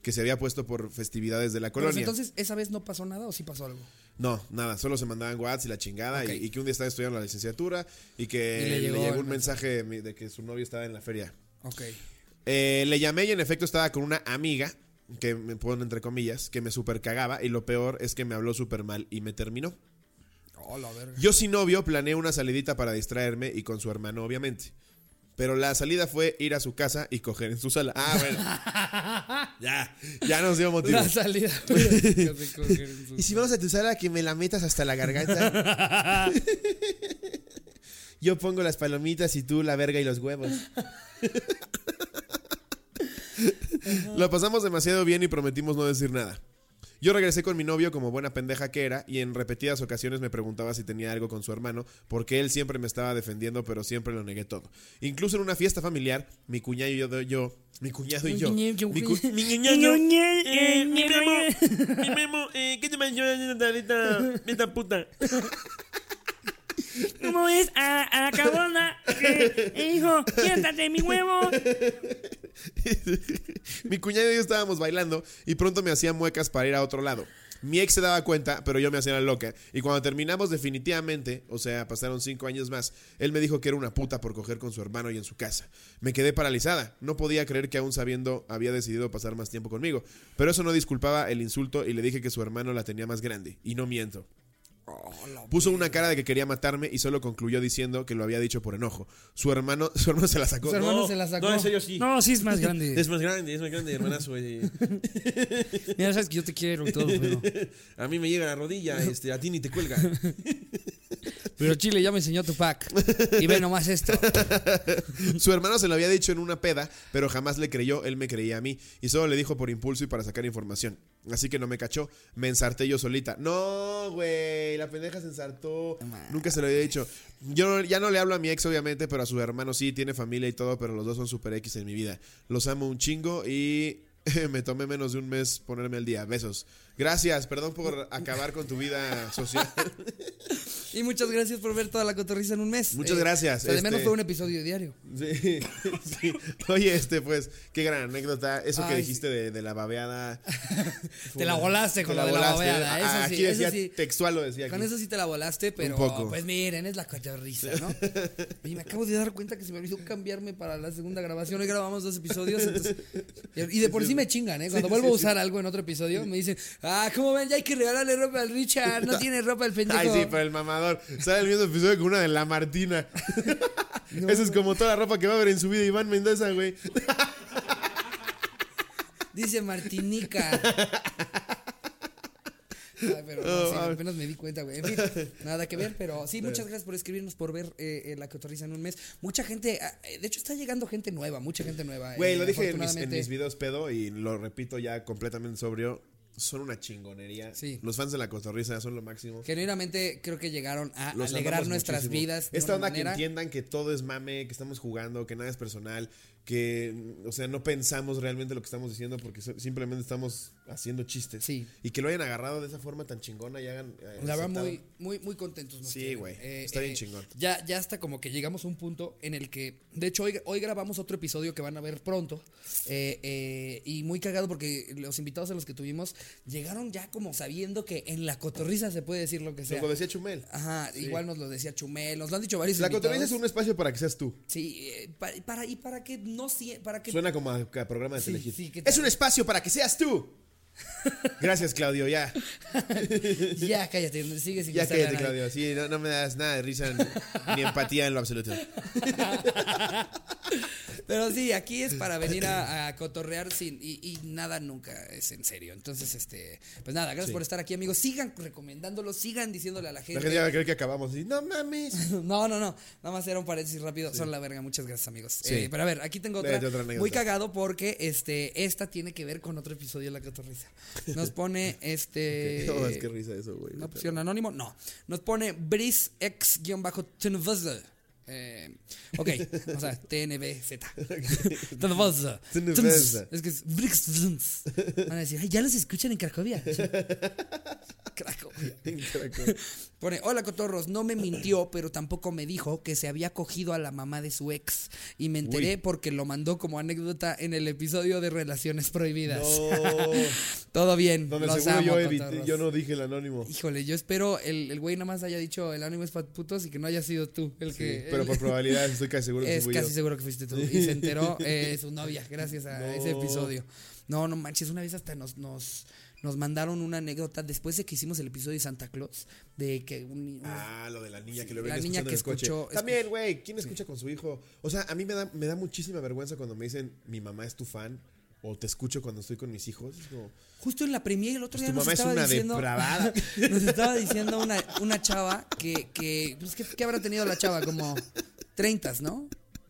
que se había puesto por festividades de la Pero, colonia. entonces, ¿esa vez no pasó nada o sí pasó algo? No, nada, solo se mandaban WhatsApp y la chingada y, y que un día estaba estudiando la licenciatura y que Y le le, llegó un mensaje de que su novio estaba en la feria. Ok. Eh, le llamé y en efecto estaba con una amiga, que me pone entre comillas, que me super cagaba y lo peor es que me habló súper mal y me terminó. Oh, la verga. Yo sin novio planeé una salidita para distraerme y con su hermano obviamente. Pero la salida fue ir a su casa y coger en su sala. Ah, bueno. <laughs> ya, ya nos dio motivo. La salida. <laughs> Y si vamos a tu sala, que me la metas hasta la garganta. <laughs> Yo pongo las palomitas y tú la verga y los huevos. Lo pasamos demasiado bien y prometimos no decir nada. Yo regresé con mi novio como buena pendeja que era y en repetidas ocasiones me preguntaba si tenía algo con su hermano porque él siempre me estaba defendiendo pero siempre lo negué todo. Incluso en una fiesta familiar, mi cuñado y yo, yo mi cuñado y yo, mi, cu- mi cuñado, <laughs> Eh, mi memo, mi memo, eh, ¿qué te esta, esta, esta puta? <laughs> ¿Cómo ves a, a la cabrona que dijo, siéntate mi huevo? Mi cuñado y yo estábamos bailando y pronto me hacía muecas para ir a otro lado. Mi ex se daba cuenta, pero yo me hacía la loca. Y cuando terminamos definitivamente, o sea, pasaron cinco años más, él me dijo que era una puta por coger con su hermano y en su casa. Me quedé paralizada. No podía creer que aún sabiendo había decidido pasar más tiempo conmigo. Pero eso no disculpaba el insulto y le dije que su hermano la tenía más grande. Y no miento. Puso una cara de que quería matarme y solo concluyó diciendo que lo había dicho por enojo. Su hermano, <laughs> su hermano se la sacó. Su hermano se la sacó. No, en serio sí. No, sí es más grande. <laughs> Es más grande, es más grande, hermanazo. <laughs> Mira, sabes que yo te quiero y todo, pero. A mí me llega a la rodilla, este, a ti ni te cuelga. Pero Chile ya me enseñó tu pack. Y ve nomás esto. Su hermano se lo había dicho en una peda, pero jamás le creyó, él me creía a mí. Y solo le dijo por impulso y para sacar información. Así que no me cachó, me ensarté yo solita. No, güey, la pendeja se ensartó. Nunca se lo había dicho. Yo no- ya no le hablo a mi ex, obviamente, pero a su hermano sí, tiene familia y todo, pero los dos son super X en mi vida. Los amo un chingo y <laughs> me tomé menos de un mes ponerme al día. Besos. Gracias, perdón por acabar con tu vida social. <laughs> Y muchas gracias por ver toda la cotorriza en un mes. Muchas gracias, O sea, de menos este- fue un episodio diario. Sí, <laughs> sí. Oye, este, pues, qué gran anécdota. Eso que dijiste de, de la babeada. <laughs> Te la volaste con Te lo de la volaste. babeada, Ah, eso aquí sí, eso decía, sí. textual lo decía. Con eso sí te la volaste, pero poco. pues miren, es la cotorriza, ¿no? Oye, me acabo de dar cuenta que se me olvidó cambiarme para la segunda grabación. Hoy grabamos dos episodios. entonces- y de por sí me chingan, ¿eh? Cuando vuelvo a usar algo en otro episodio, me dicen, ah, ¿cómo ven? Ya hay que regalarle ropa al Richard. No <laughs> tiene ropa el pendejo. Ay, sí, pero el mamador. Sale el mismo episodio con una de la Martina. <laughs> Eso es como toda la ropa que va a ver en su vida Iván Mendoza, güey. Dice Martinica. Ay, pero no, sí, apenas me di cuenta, güey. En fin, nada que ver, pero sí, <laughs> muchas gracias por escribirnos, por ver eh, eh, la cotorriza en un mes. Mucha gente, ah, eh, de hecho está llegando gente nueva, mucha gente nueva. Güey, eh, lo dije en mis, en mis videos pedo y lo repito ya completamente sobrio. Son una chingonería. Sí. Los fans de la cotorriza son lo máximo. Genuinamente creo que llegaron a Los alegrar nuestras muchísimo. vidas. de Esta una onda manera- que entiendan que todo es mame, que estamos jugando, que nada es personal, que, o sea, no pensamos realmente lo que estamos diciendo porque simplemente estamos haciendo chistes. Sí. Y que lo hayan agarrado de esa forma tan chingona y hagan. eh, La verdad, muy, muy, muy contentos. nos Sí, tienen. güey, está bien chingón. Ya, ya hasta como que llegamos a un punto en el que, de hecho, hoy, hoy grabamos otro episodio que van a ver pronto. eh, eh, y muy cagado porque los invitados a los que tuvimos llegaron ya como sabiendo que en la cotorriza se puede decir lo que sea. Lo decía Chumel. Ajá, Sí. igual nos lo decía Chumel, nos lo han dicho varios La invitados. cotorriza es un espacio para que seas tú. Sí, eh, pa- para, y para que no para que Suena como a, a programa de Sí, sí, ¿qué es un espacio para que seas tú. Gracias, Claudio, ya. <laughs> ya cállate, sigue sin Ya cállate. Claudio. Sí, no, no me das nada de risa ni empatía en lo absoluto. <laughs> Pero sí, aquí es para venir a, a cotorrear sin y, y nada nunca es en serio. Entonces, este, pues nada, gracias Sí. por estar aquí, amigos. Sigan recomendándolo, sigan diciéndole a la La gente. gente ya va a creer que acabamos así. No mames. <laughs> No, no, no. Nada más era un paréntesis rápido. Son la verga. Muchas gracias, amigos. Sí. Eh, pero a ver, aquí tengo otra, muy cagado porque este esta tiene que ver con otro episodio de La Cotorrisa. Nos pone <laughs> este No, <laughs> es que risa eso, güey. una opción anónimo, no. Nos pone Brice X-Tenvz. Eh, ok, o sea, TNBZ. Tenvz. Es que es Brix. Van a decir, "Ay, ya los escuchan en Cracovia. <laughs> Cracovia. Pone, hola cotorros, no me mintió, pero tampoco me dijo que se había cogido a la mamá de su ex. Y me enteré Uy. porque lo mandó como anécdota en el episodio de Relaciones Prohibidas. No. <laughs> Todo bien. Donde los amo, yo, evité- yo no dije el anónimo. Híjole, yo espero el, el güey nada más haya dicho el ánimo es para putos y que no haya sido tú el Sí, que. pero el- por <laughs> probabilidad estoy casi seguro que es fui casi yo. seguro que fuiste tú. Y se enteró eh, su novia gracias a <laughs> No. ese episodio. No, no manches, una vez hasta nos, nos, nos mandaron una anécdota después de que hicimos el episodio de Santa Claus, de que un, Ah, lo de la niña que lo La niña que coche. escuchó- También, güey, ¿quién escucha con su hijo? O sea, a mí me da, me da muchísima vergüenza cuando me dicen mi mamá es tu fan o te escucho cuando estoy con mis hijos. Es como, justo en la premier el otro Pues día nos mamá es estaba una diciendo, <laughs> nos estaba diciendo una, una chava que, que pues, ¿qué, qué habrá tenido la chava? Como 30, ¿no?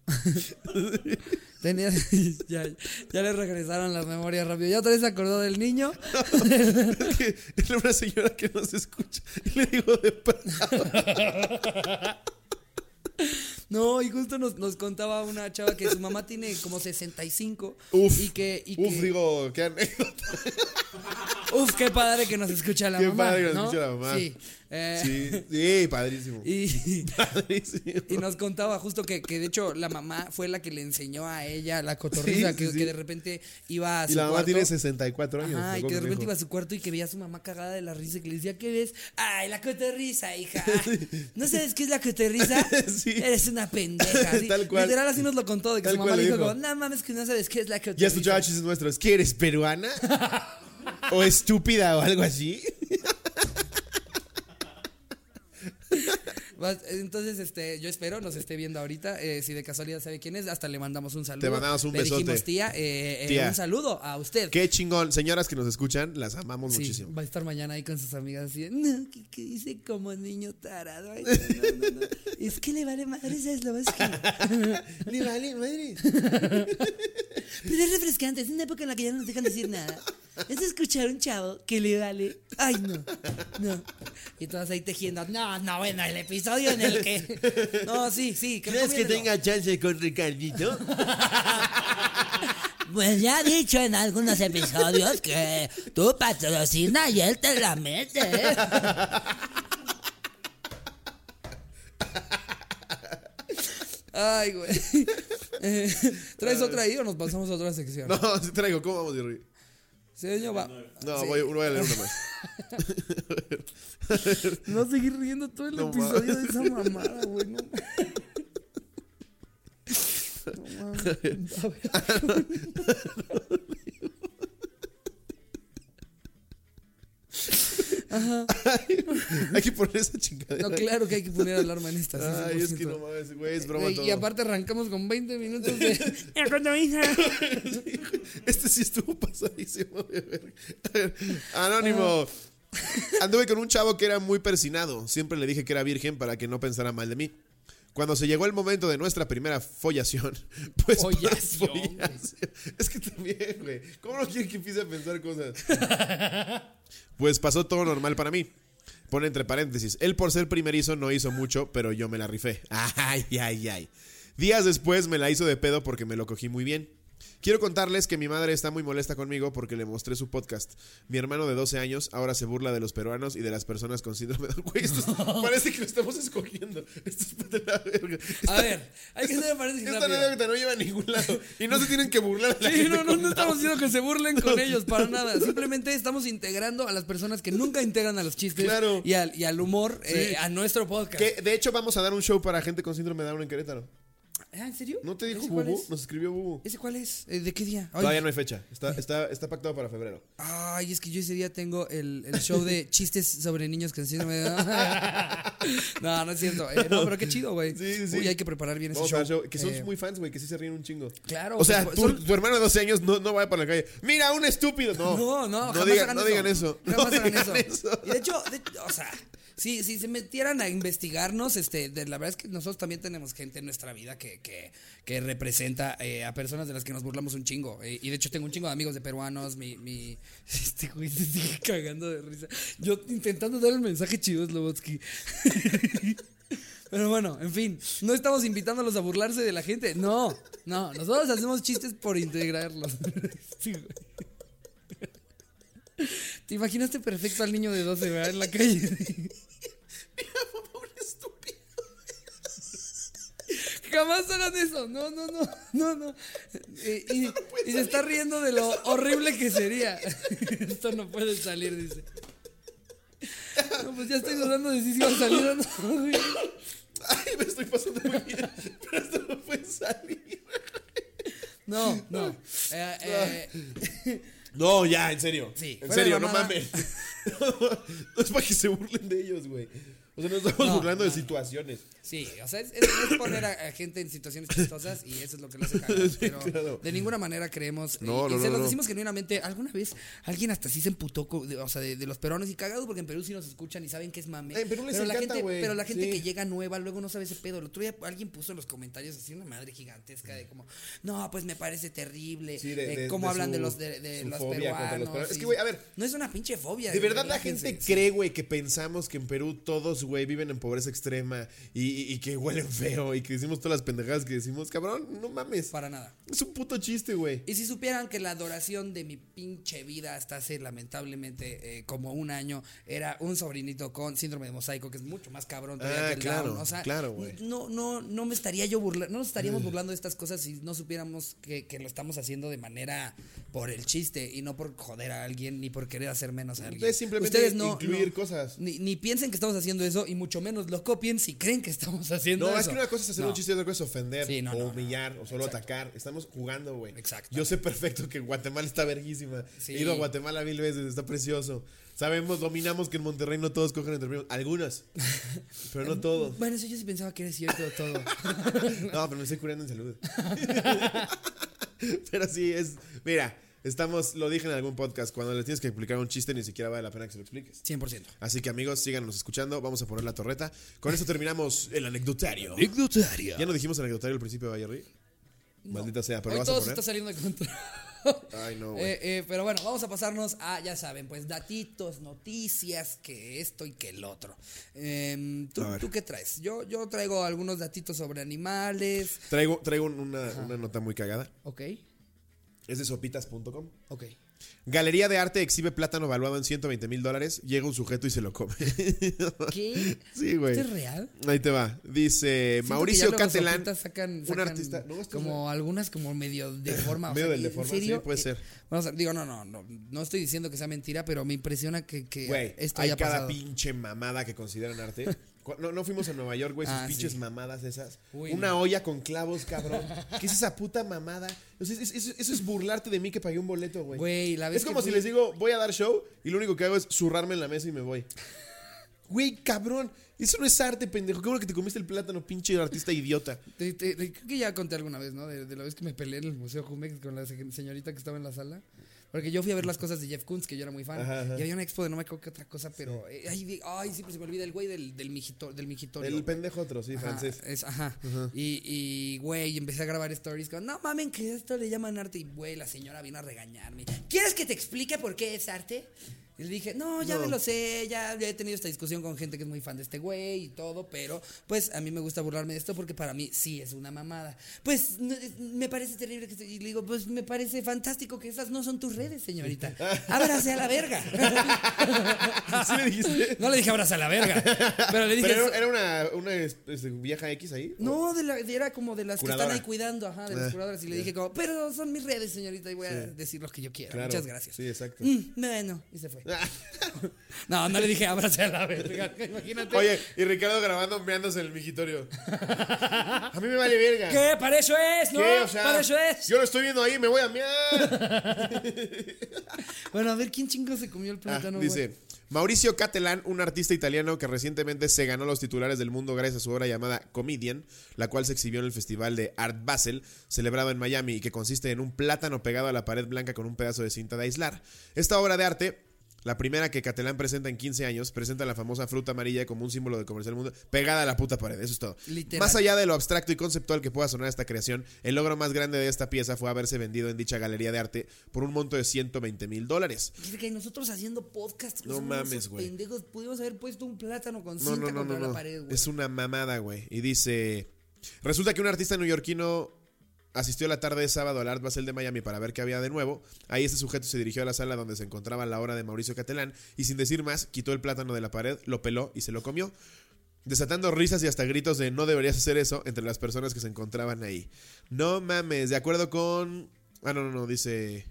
<laughs> Tenía, <laughs> ya, ya le regresaron las memorias rápido. Ya otra vez se acordó del niño. <laughs> es que era una señora que nos escucha y le digo de No, y justo nos, nos contaba una chava que su mamá tiene como 65. Uf, y que, y uf, que- digo, qué anécdota. uf, qué padre que nos escucha la Qué mamá. padre que nos ¿no? escucha la mamá. Sí. Eh, Sí, <laughs> sí, padrísimo. Y, <laughs> Padrísimo. y nos contaba justo que, que de hecho la mamá fue la que le enseñó a ella la cotorriza, Sí, que, sí, sí. que de repente iba a su Y la mamá cuarto. tiene 64 años. Ajá, y que de repente iba a su cuarto y que veía a su mamá cagada de la risa y que le decía, ¿qué ves? Ay, la cotorriza, hija. <laughs> ¿No sabes qué es la cotorriza? Sí. Eres una pendeja. Tal cual. Literal así nos lo contó, de que Tal su mamá le dijo, no mames que no sabes qué es la cotorriza. Ya escuchaba chistes nuestros. ¿Qué eres, peruana? ¿O estúpida o algo así? Vas- Entonces, este, yo espero nos esté viendo ahorita. eh, si de casualidad sabe quién es, hasta le mandamos un saludo. Te mandamos un Le dijimos, besote. tía, eh, eh, Tía. un saludo a usted. Qué chingón. Señoras que nos escuchan, las amamos Sí, muchísimo. va a estar mañana ahí con sus amigas así, no, que, que dice como niño tarado. Ay, no, no, no, no. <laughs> Es que le vale madre, ¿sabes lo más que? <laughs> Le vale, madre. <laughs> Pero es refrescante, es una época en la que ya no nos dejan decir nada. <laughs> Es escuchar a un chavo que le vale. Ay, no. No. Y todas ahí tejiendo. No, no, bueno, el episodio en el que. No, sí, sí. ¿Crees que tenga chance con Ricardito? <laughs> Pues ya he dicho en algunos episodios que tú patrocinas y él te la mete. Ay, güey. Eh, ¿Traes otra ahí o nos pasamos a otra sección? No, traigo. ¿Cómo vamos, Jerry? Señor, va. No, Sí. voy, voy a leer una más. <laughs> No seguir riendo todo el No episodio de esa mamada, güey. No, <laughs> no mames. <laughs> A ver. <laughs> Hay que poner esa chingadera. No, claro que hay que poner alarma en esta. Ay, es que 100%. no mames, güey, es broma Güey, todo. Y aparte arrancamos con 20 minutos de... <laughs> <laughs> Este sí estuvo pasadísimo de ver, Anónimo. Anduve con un chavo que era muy persinado. Siempre le dije que era virgen para que no pensara mal de mí. Cuando se llegó el momento de nuestra primera follación, <laughs> pues. Follación, follación. Es que también, güey. ¿Cómo no quiere que empiece a pensar cosas? <laughs> Pues pasó todo normal para mí. Pone entre paréntesis. Él por ser primerizo no hizo mucho, pero yo me la rifé. <laughs> Ay, ay, ay. Días después me la hizo de pedo porque me lo cogí muy bien. Quiero contarles que mi madre está muy molesta conmigo porque le mostré su podcast. Mi hermano de 12 años ahora se burla de los peruanos y de las personas con síndrome de Down. <laughs> Güey, esto es- parece que lo estamos escogiendo. Esto es de la verga. A ver, hay que hacer paréntesis Esta anécdota no lleva a ningún lado. Y no se tienen que burlar la Sí, gente no, no, estamos diciendo que se burlen con ellos, para nada. Simplemente estamos integrando a las personas que nunca integran a los chistes Claro. y, al, y al humor eh, a nuestro podcast. Que de hecho vamos a dar un show para gente con síndrome de Down en Querétaro. Ah, ¿En serio? ¿No te dijo ¿Ese cuál Bubu? es? Nos escribió Bubu. ¿Ese cuál es? Eh, ¿De qué día? Ay, Todavía no hay fecha. Está, <laughs> está, está pactado para febrero. Ay, es que yo ese día tengo el, el show de <laughs> chistes sobre niños Down. <laughs> No, no es cierto. Eh, no, pero qué chido, güey. Sí, sí. Uy, hay que preparar bien ese show. Que son Eh, muy fans, güey, que sí se ríen un chingo. Claro. O sea, pues, tu, hermano de 12 años no, no vaya por la calle. Mira, un estúpido. No, No, no, no, jamás digan, hagan no eso. digan eso. Jamás no hagan digan eso. eso. Y de hecho, de- o sea, si, si se metieran a investigarnos, este, la verdad es que nosotros también tenemos gente en nuestra vida que, que, representa eh, a personas de las que nos burlamos un chingo. Eh, y de hecho tengo un chingo de amigos de peruanos, mi, mi <laughs> este güey se sigue cagando de risa. Yo intentando dar el mensaje chido, Slobotsky. <laughs> Pero bueno, en fin, no estamos invitándolos a burlarse de la gente. No, no, nosotros hacemos chistes por integrarlos. <laughs> Te imaginaste perfecto al niño de 12, ¿verdad? En la calle. Pobre <laughs> estúpido. <laughs> Jamás hagan eso. No, no, no, no, no. Eh, y, y se está riendo de lo horrible que sería. <laughs> Esto no puede salir, dice. No, pues ya estoy dudando de si va a salir o no. güey. Ay, me estoy pasando muy bien. Pero esto no puede salir. No, no. Eh, eh, No, ya, en serio. Sí, En serio, no mames. No, es para que se burlen de ellos, güey. O sea, nos estamos No, burlando de no, situaciones. Sí, o sea, es, poner a, a gente en situaciones chistosas y eso es lo que lo hace cagar. <laughs> Pero claro. de ninguna manera creemos. No, y, no, y se no, los decimos genuinamente. Alguna vez alguien hasta sí se emputó, de- o sea, de, de los peruanos y cagados porque en Perú sí nos escuchan y saben que es mame. Eh, en Perú les pero, la encanta, gente, güey. pero la gente Sí. que llega nueva luego no sabe ese pedo. El otro día alguien puso en los comentarios así una madre gigantesca de como, no, pues me parece terrible. Sí, de- eh, cómo hablan su- de los, de, los los peruanos. peruanos. Es que, güey, a ver. No es una pinche fobia. De verdad la gente cree, güey, que pensamos que en Perú todos, güey, viven en pobreza extrema y, y- y que huelen feo y que decimos todas las pendejadas que decimos. Cabrón, no mames. Para nada. Es un puto chiste, güey. Y si supieran que la adoración de mi pinche vida hasta hace lamentablemente eh, como un año era un sobrinito con síndrome de mosaico, que es mucho más cabrón todavía Ah, que el claro, Down. O sea, claro, güey. no, no, no me estaría yo burlando, no nos estaríamos burlando de estas cosas si no supiéramos que, que lo estamos haciendo de manera por el chiste y no por joder a alguien ni por querer hacer menos a alguien. Es simplemente Ustedes no, incluir no- cosas. Ni, ni piensen que estamos haciendo eso y mucho menos lo copien si creen que estamos <laughs> haciendo No, eso. es que una cosa es hacer No. un chiste y otra cosa es ofender Sí, no, o no, no. humillar o solo Exacto. atacar. Estamos jugando, güey. Exacto. Yo sé perfecto que Guatemala está verguísima. Sí. He ido a Guatemala mil veces, está precioso. Sabemos, dominamos que en Monterrey no todos cogen entre primos. Algunas, <laughs> pero no todos. Bueno, eso yo sí pensaba que era cierto todo. <laughs> No, pero me estoy curando en salud. pero sí, es. Mira, estamos, lo dije en algún podcast, cuando le tienes que explicar un chiste ni siquiera vale la pena que se lo expliques. 100%. Así que amigos, síganos escuchando. Vamos a poner la torreta. Con esto terminamos el anecdotario. Anecdotario. Ya no dijimos anecdotario al principio, Jerry. Maldita sea, pero Hoy lo vas a todo se poner. está saliendo de control. <laughs> Ay, no, <laughs> güey. Eh, eh, pero bueno, vamos a pasarnos a, ya saben, pues datitos, noticias, que esto y que el otro. Em, ¿tú, A tú qué traes? Yo, yo traigo algunos datitos sobre animales. Traigo, traigo una, una nota muy cagada. Ok, Es de sopitas.com. ok. Galería de arte exhibe plátano valuado en 120 mil dólares. Llega un sujeto y se lo come. <laughs> ¿Qué? sí, güey. ¿Esto es real? Ahí te va. Dice Siento Mauricio. Sopitas Sacan, un artista- no, como algunas como medio de <laughs> forma. Medio del ¿en deforma, serio? sí, puede Eh, ser. Digo, no, no, no, no estoy diciendo que sea mentira, pero me impresiona que, esto hay haya cada pasado. pinche mamada que consideran arte. <laughs> No, no fuimos a Nueva York, güey, sus Ah, pinches sí. mamadas esas. Uy, Una no. olla con clavos, cabrón. ¿Qué es esa puta mamada? Es- eso es burlarte de mí que pagué un boleto, güey. Güey, la vez Es que como si fui- les digo, voy a dar show y lo único que hago es zurrarme en la mesa y me voy. Güey, cabrón. Eso no es arte, pendejo. Qué bueno que te comiste el plátano, pinche artista idiota. Te- te- te- creo que ya conté alguna vez, ¿no? De, de la vez que me peleé en el Museo Jumex con la se- señorita que estaba en la sala. Porque yo fui a ver las cosas de Jeff Koons, que yo era muy fan. Ajá, ajá. Y había una expo de no me acuerdo qué otra cosa, pero. eh, ay, ay, siempre se me olvida el güey del, del, mijito, del mijitorio. El pendejo otro, sí, Ajá, francés. Es, ajá. Y, y, güey, empecé a grabar stories con, no mamen, que esto le llaman arte. Y, güey, la señora vino a regañarme. ¿Quieres que te explique por qué es arte? Y le dije, no, ya No. me lo sé, ya, ya he tenido esta discusión con gente que es muy fan de este güey y todo, pero pues a mí me gusta burlarme de esto porque para mí sí es una mamada. Pues no, me parece terrible que... Y le digo, pues me parece fantástico que esas no son tus redes, señorita. <laughs> Ábrase a la verga. <laughs> ¿Sí le dijiste? No le dije ábrase a la verga, pero le dije... Pero era, una, una este, vieja X ahí. No, de la, de- era como de las que están ahí cuidando, ajá, de las Ah, curadoras. Y le dije como, pero son mis redes, señorita, y voy a decir lo que yo quiera. Claro, Muchas gracias. Sí, exacto. Mm, bueno, y se fue. <laughs> No, no le dije abrace a la verga, <laughs> imagínate. Oye, y Ricardo grabando meándose en el mijitorio. <laughs> A mí me vale verga. ¿Qué? Para eso es, ¿no? ¿Qué? O sea, Para eso es. Yo lo estoy viendo ahí, me voy a mear. Bueno, a ver, ¿quién chingo se comió el Ah, plátano? dice güey? Mauricio Catelán, un artista italiano que recientemente se ganó los titulares del mundo gracias a su obra llamada Comedian, la cual se exhibió en el Festival de Art Basel, celebrado en Miami, y que consiste en un plátano pegado a la pared blanca con un pedazo de cinta de aislar. Esta obra de arte, la primera que Catelán presenta en 15 años, presenta la famosa fruta amarilla como un símbolo de comercial del mundo, pegada a la puta pared, eso es todo. Literal. Más allá de lo abstracto y conceptual que pueda sonar esta creación, el logro más grande de esta pieza fue haberse vendido en dicha galería de arte por un monto de 120 mil dólares. Que nosotros haciendo podcast, No mames, güey. pendejos, pudimos haber puesto un plátano con cinta no, no, contra la pared, güey. Es una mamada, güey. Y dice, resulta que un artista neoyorquino asistió la tarde de sábado al Art Basel de Miami para ver qué había de nuevo. Ahí este sujeto se dirigió a la sala donde se encontraba la obra de Mauricio Catelán y sin decir más, quitó el plátano de la pared, lo peló y se lo comió. Desatando risas y hasta gritos de no deberías hacer eso entre las personas que se encontraban ahí. No mames, de acuerdo con... Ah, no, no, no, dice...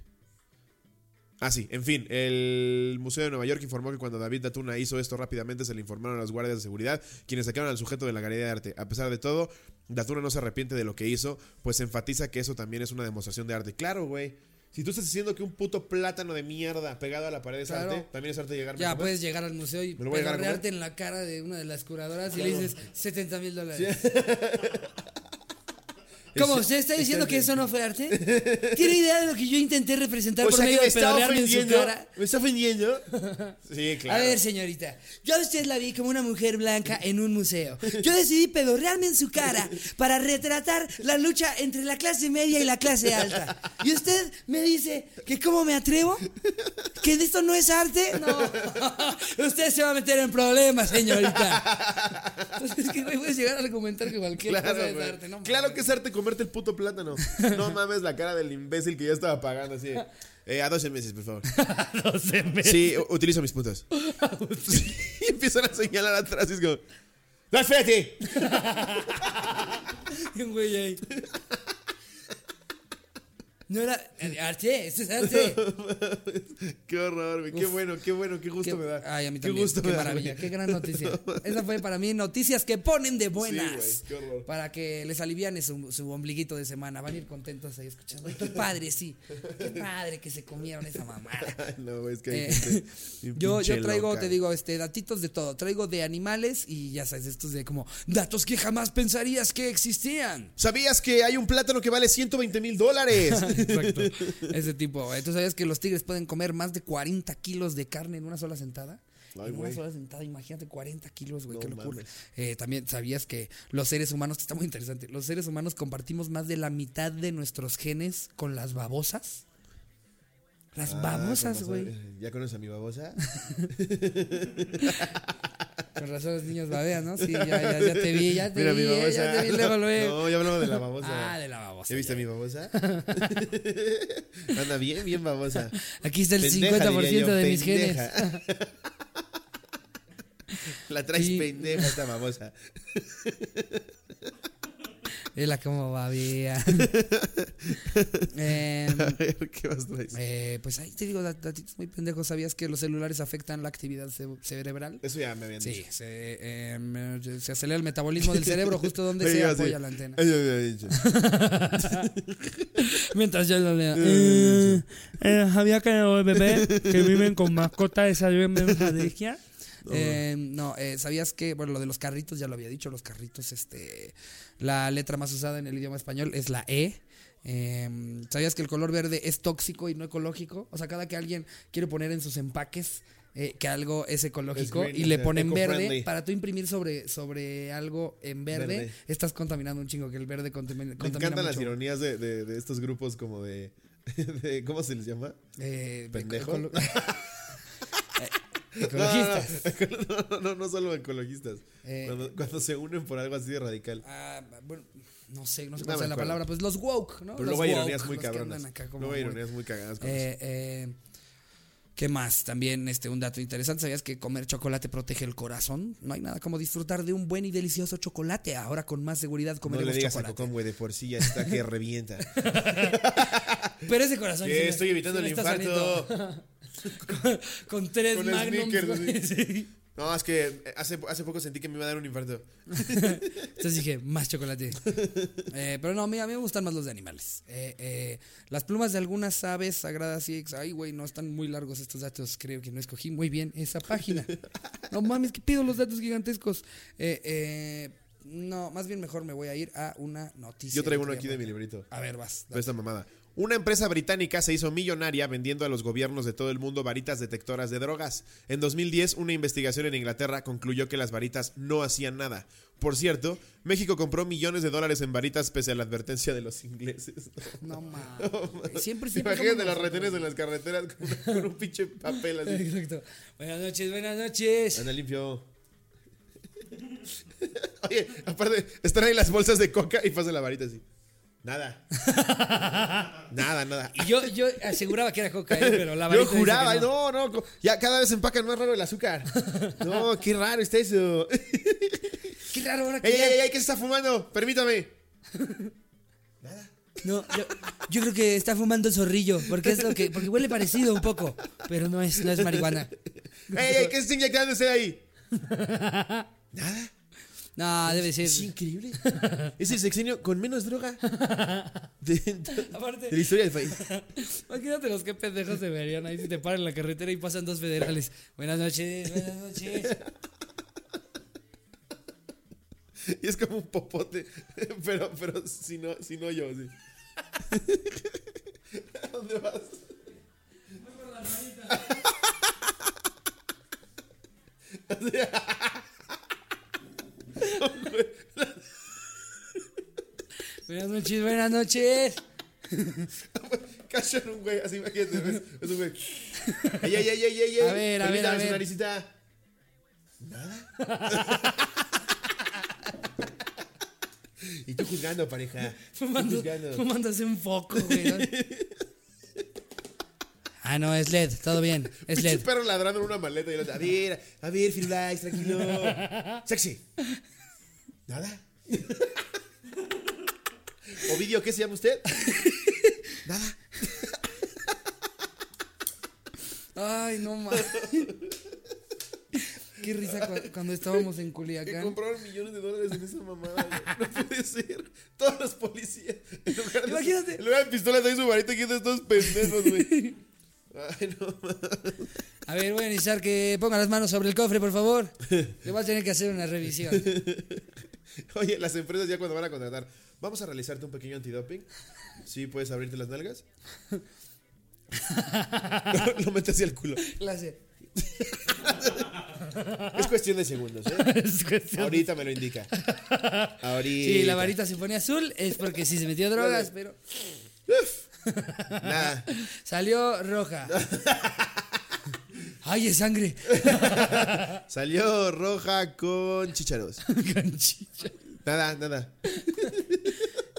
Ah, sí, en fin, el Museo de Nueva York informó que cuando David Datuna hizo esto rápidamente se le informaron a los guardias de seguridad, quienes sacaron al sujeto de la galería de arte. A pesar de todo, Datuna no se arrepiente de lo que hizo, pues enfatiza que eso también es una demostración de arte. Claro, güey. Si tú estás diciendo que un puto plátano de mierda pegado a la pared es Claro. arte, también es arte llegarme a Ya puedes llegar al museo y ¿Me lo voy a llegar pedorrearte en la cara de una de las curadoras y le dices 70 mil dólares. <laughs> ¿Cómo? ¿Usted está diciendo que eso no fue arte? ¿Tiene idea de lo que yo intenté representar O por sea, que medio me de está pedorrearme en su cara? ¿Me está ofendiendo? <laughs> Sí, claro. A ver, señorita, yo a usted la vi como una mujer blanca en un museo. Yo decidí pedorrearme en su cara para retratar la lucha entre la clase media y la clase alta. Y usted me dice que cómo me atrevo, que esto no es arte. No, <laughs> usted se va a meter en problemas, señorita. Entonces, es que güey, puedes llegar a argumentar que cualquier cosa Claro, es arte. No, claro que es arte comerte el puto plátano. No <laughs> mames la cara del imbécil que ya estaba pagando así. Eh, a 12 meses, por favor. <laughs> 12 meses. Sí, utilizo mis puntos. <laughs> Sí, y empiezan a señalar atrás y es como. ¡No, espérate! Un güey ahí. No era eh, arte, esto es arte. <laughs> Qué horror, güey. Qué bueno, qué bueno, qué gusto Qué- me da. Ay, a mí qué gusto Qué me maravilla, qué gran noticia. <laughs> Esa fue para mí noticias que ponen de buenas. güey, qué horror. para que les aliviane su, su ombliguito de semana. Van a ir contentos ahí escuchando. Qué padre, sí. Qué padre que se comieron esa mamada. <laughs> No, güey, es que hay Eh, gente yo, yo traigo, loca. te digo, este, datitos de todo. Traigo de animales y ya sabes, estos de como datos que jamás pensarías que existían. ¿Sabías que hay un plátano que vale 120 mil dólares? Exacto. Ese tipo. ¿Tú sabías que los tigres pueden comer más de 40 kilos de carne en una sola sentada? Ay, en una sola sentada, imagínate 40 kilos, güey, No qué locura. Eh, también sabías que los seres humanos, está muy interesante, los seres humanos compartimos más de la mitad de nuestros genes con las babosas. Las Ah, babosas, güey. <laughs> ¿Ya conoces a mi babosa? <laughs> Con razón los niños babean, ¿no? Sí, ya, ya, ya te vi, ya te Mira vi, mi babosa. ya te vi luego, luego. No, yo hablaba de la babosa. Ah, de la babosa. ¿Ya viste a mi babosa? <laughs> Anda bien, bien babosa. Aquí está el Pendeja, 50% diría yo, de mis genes. <laughs> La traes Sí. pendeja esta babosa. Vela cómo babea. <laughs> Em, A ver, ¿qué más traes? eh, pues ahí te digo, dat- datitos muy pendejos. ¿Sabías que los celulares afectan la actividad ce- cerebral? Eso ya me habían Sí, dicho. se, em, se acelera el metabolismo del cerebro justo donde <laughs> se apoya la antena. Dicho. <laughs> Mientras yo lo leo. Eh, eh, ¿Sabía que los bebés que viven con mascotas desarrollan menos alergia? Eh, no, eh, ¿sabías que, bueno, lo de los carritos, ya lo había dicho, los carritos, este, la letra más usada en el idioma español es la E. Eh, ¿Sabías que el color verde es tóxico y no ecológico? O sea, cada que alguien quiere poner en sus empaques eh, que algo es ecológico green, y le ponen verde, para tú imprimir sobre, sobre algo en verde, Verde. estás contaminando un chingo, que el verde contamina, Me encantan las ironías de, de, de estos grupos como de, <laughs> de- ¿Cómo se les llama? Eh, ¿Pendejo? <laughs> ecolo- Eh, ecologistas. No, no, no, no, no solo ecologistas. Eh, cuando, cuando se unen por algo así de radical. Ah, bueno, no sé, no sé No cuál sea la palabra, pues los woke, ¿no? Pero luego hay ironías muy cabronas. Luego hay ironías muy cagadas con eso. Eh, eh, ¿Qué más? También este, un dato interesante. ¿Sabías que comer chocolate protege el corazón? No hay nada como disfrutar de un buen y delicioso chocolate. Ahora con más seguridad No comeremos le digas a chocolate. Cocón, güey, de por sí ya está que revienta. <laughs> Pero ese corazón. Sí estoy evitando sí el infarto. saliendo. <laughs> con, <laughs> con tres Con magnums. <laughs> Sí. No, es que hace, hace poco sentí que me iba a dar un infarto. <laughs> Entonces dije, más chocolate. Eh, pero no, a mí, a mí me gustan más los de animales. Eh, eh, las plumas de algunas aves sagradas y ex. Ay, güey, no están muy largos estos datos. Creo que no escogí muy bien esa página. No mames, que pido los datos gigantescos. No, más bien mejor me voy a ir a una noticia. Yo traigo uno aquí de mi librito. A ver, vas. Fue esta mamada. Una empresa británica se hizo millonaria vendiendo a los gobiernos de todo el mundo varitas detectoras de drogas. En 2010, una investigación en Inglaterra concluyó que las varitas no hacían nada. Por cierto, México compró millones de dólares en varitas pese a la advertencia de los ingleses. No <laughs> mames. Siempre, siempre. Imagínate las retenes en las carreteras con, <laughs> con un pinche papel así. Exacto. Buenas noches, buenas noches. Anda limpio. <laughs> Oye, aparte, están ahí las bolsas de coca y pasa la varita así. Nada. <laughs> nada, nada. Y yo, yo aseguraba que era coca, ¿eh? pero la <laughs> Yo juraba, no. no, co- ya cada vez empacan más raro el azúcar. No, <laughs> qué raro está eso. Qué raro ahora que ¡Ey, ey, ey! ¿Qué se está fumando? Permítame. No, yo, yo creo que está fumando zorrillo, porque es lo que, porque huele parecido un poco, pero no es, no es marihuana. ¡Ey, ey! ¿Qué se está inyectando usted ahí? No, debe ser. Es increíble. <laughs> Es el sexenio con menos droga de, <laughs> de Aparte, la historia del país. imagínate los que pendejos se verían ahí si te paran en la carretera y pasan dos federales. Buenas noches, buenas noches. Y es como un popote, pero, pero si no, si no yo, sí. <laughs> ¿A dónde vas? Buenas noches, buenas noches. <laughs> Cachan un güey, así imagínate, ¿ves? Es un güey. ¡Ey, ey, ey, ey, ey! A ver, a ver, a su ver. naricita. Nada. <laughs> y tú juzgando, pareja. Fumándose un foco, güey. ¿no? Ah, no, es LED, todo bien, <laughs> es LED. perro ladrando en una maleta y a ver, a ver, Firulais, tranquilo. <laughs> Sexy. Nada. <laughs> Ovidio, ¿qué se llama usted? Nada. Ay, no mames. Qué risa cu- cuando estábamos en Que Culiacán. compraron millones de dólares en esa mamada. güey. No puede ser. Todos los policías. En lugar de, Imagínate. En lugar de pistolas, ahí su varita aquí de estos pendejos, güey. Ay, no. A ver, voy a necesitar que ponga las manos sobre el cofre, por favor. Le voy a tener que hacer una revisión. Oye, las empresas ya cuando van a contratar, vamos a realizarte un pequeño antidoping. Sí, puedes abrirte las nalgas. <laughs> Lo metes hacia el culo. Clase. Es cuestión de segundos, ¿eh? <laughs> Cuestión- Ahorita me lo indica. <laughs> Ahorita. Sí, la varita se pone azul, es porque sí se metió drogas, pero Uf. Nada. salió roja. <laughs> ¡Ay, es sangre! <laughs> Salió roja con chicharos. <laughs> Canchicha. Nada, nada.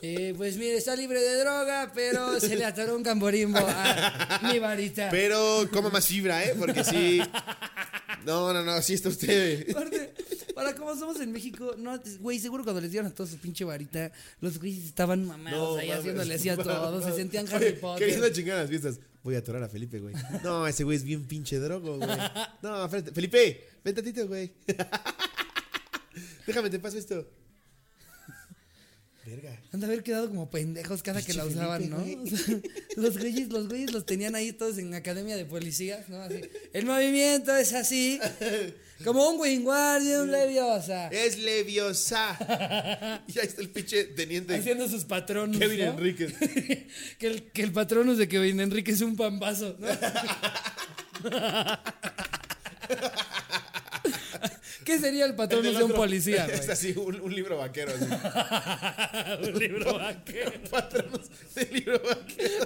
Eh, pues mire, está libre de droga, pero se le atoró un camborimbo a mi varita. Pero coma más fibra, ¿eh? Porque sí. No, no, no, sí está usted. Aparte, para como somos en México, no, güey, seguro cuando les dieron a todos su pinche varita, los güeyes estaban mamados ahí mames. haciéndole así a <laughs> todos, se sentían Oye, Harry ¿Qué Potter. chingada en las fiestas? Voy a atorar a Felipe, güey. No, ese güey es bien pinche drogo, güey. <laughs> No, espérate. Felipe, ven tantito, güey. <laughs> Déjame, te paso esto. Verga. Han de haber quedado como pendejos cada que la usaban, Felipe, ¿no? güey. O sea, los güeyes, los güeyes los tenían ahí todos en academia de policías, ¿no? Así, el movimiento es así, como un Wingardium Leviosa, Es leviosa. Y ahí está el pinche teniente haciendo sus patronos, Kevin ¿no? Enríquez. <laughs> que, el, que el patronus de Kevin Enrique es un pambazo, ¿no? <laughs> ¿Qué sería el patronus El de un policía, <laughs> güey? Es así, un, un libro vaquero. Así. un libro vaquero. Patronos de libro vaquero.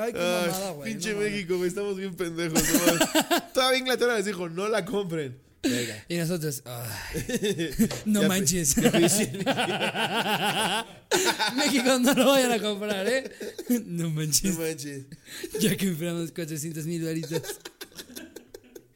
Ay, qué Ay, mamada, güey. pinche no. México, güey, estamos bien pendejos. no mames. <laughs> Toda Inglaterra les dijo, no la compren. Venga. Y nosotros, ay, <laughs> no Ya manches. <laughs> pe-. México no lo vayan a comprar, ¿eh? No No manches. manches. Ya compramos 400 mil varitas.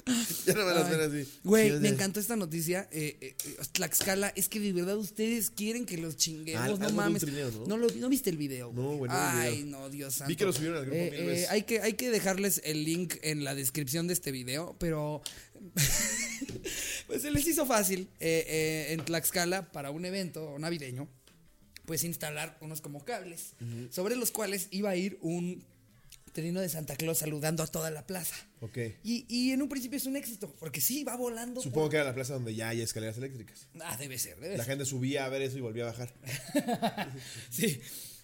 <laughs> Ya no me las ven así. Güey, me encantó esta noticia. Eh, eh, Tlaxcala, es que de verdad ustedes quieren que los chinguemos, no mames. trineo, ¿no? ¿no? lo, ¿no viste el video? No, güey, no vi el Ay, no, Dios santo. Vi que lo subieron al grupo Eh, mil eh, veces. hay, que, hay que dejarles el link en la descripción de este video, pero. <laughs> pues se les hizo fácil eh, eh, en Tlaxcala para un evento navideño, pues instalar unos como cables, sobre los cuales iba a ir un trino de Santa Claus saludando a toda la plaza. Ok. Y, y en un principio es un éxito, porque sí, va volando. Supongo que era la plaza donde ya hay escaleras eléctricas. Ah, debe ser, debe La ser. gente subía a ver eso y volvía a bajar. <laughs> Sí.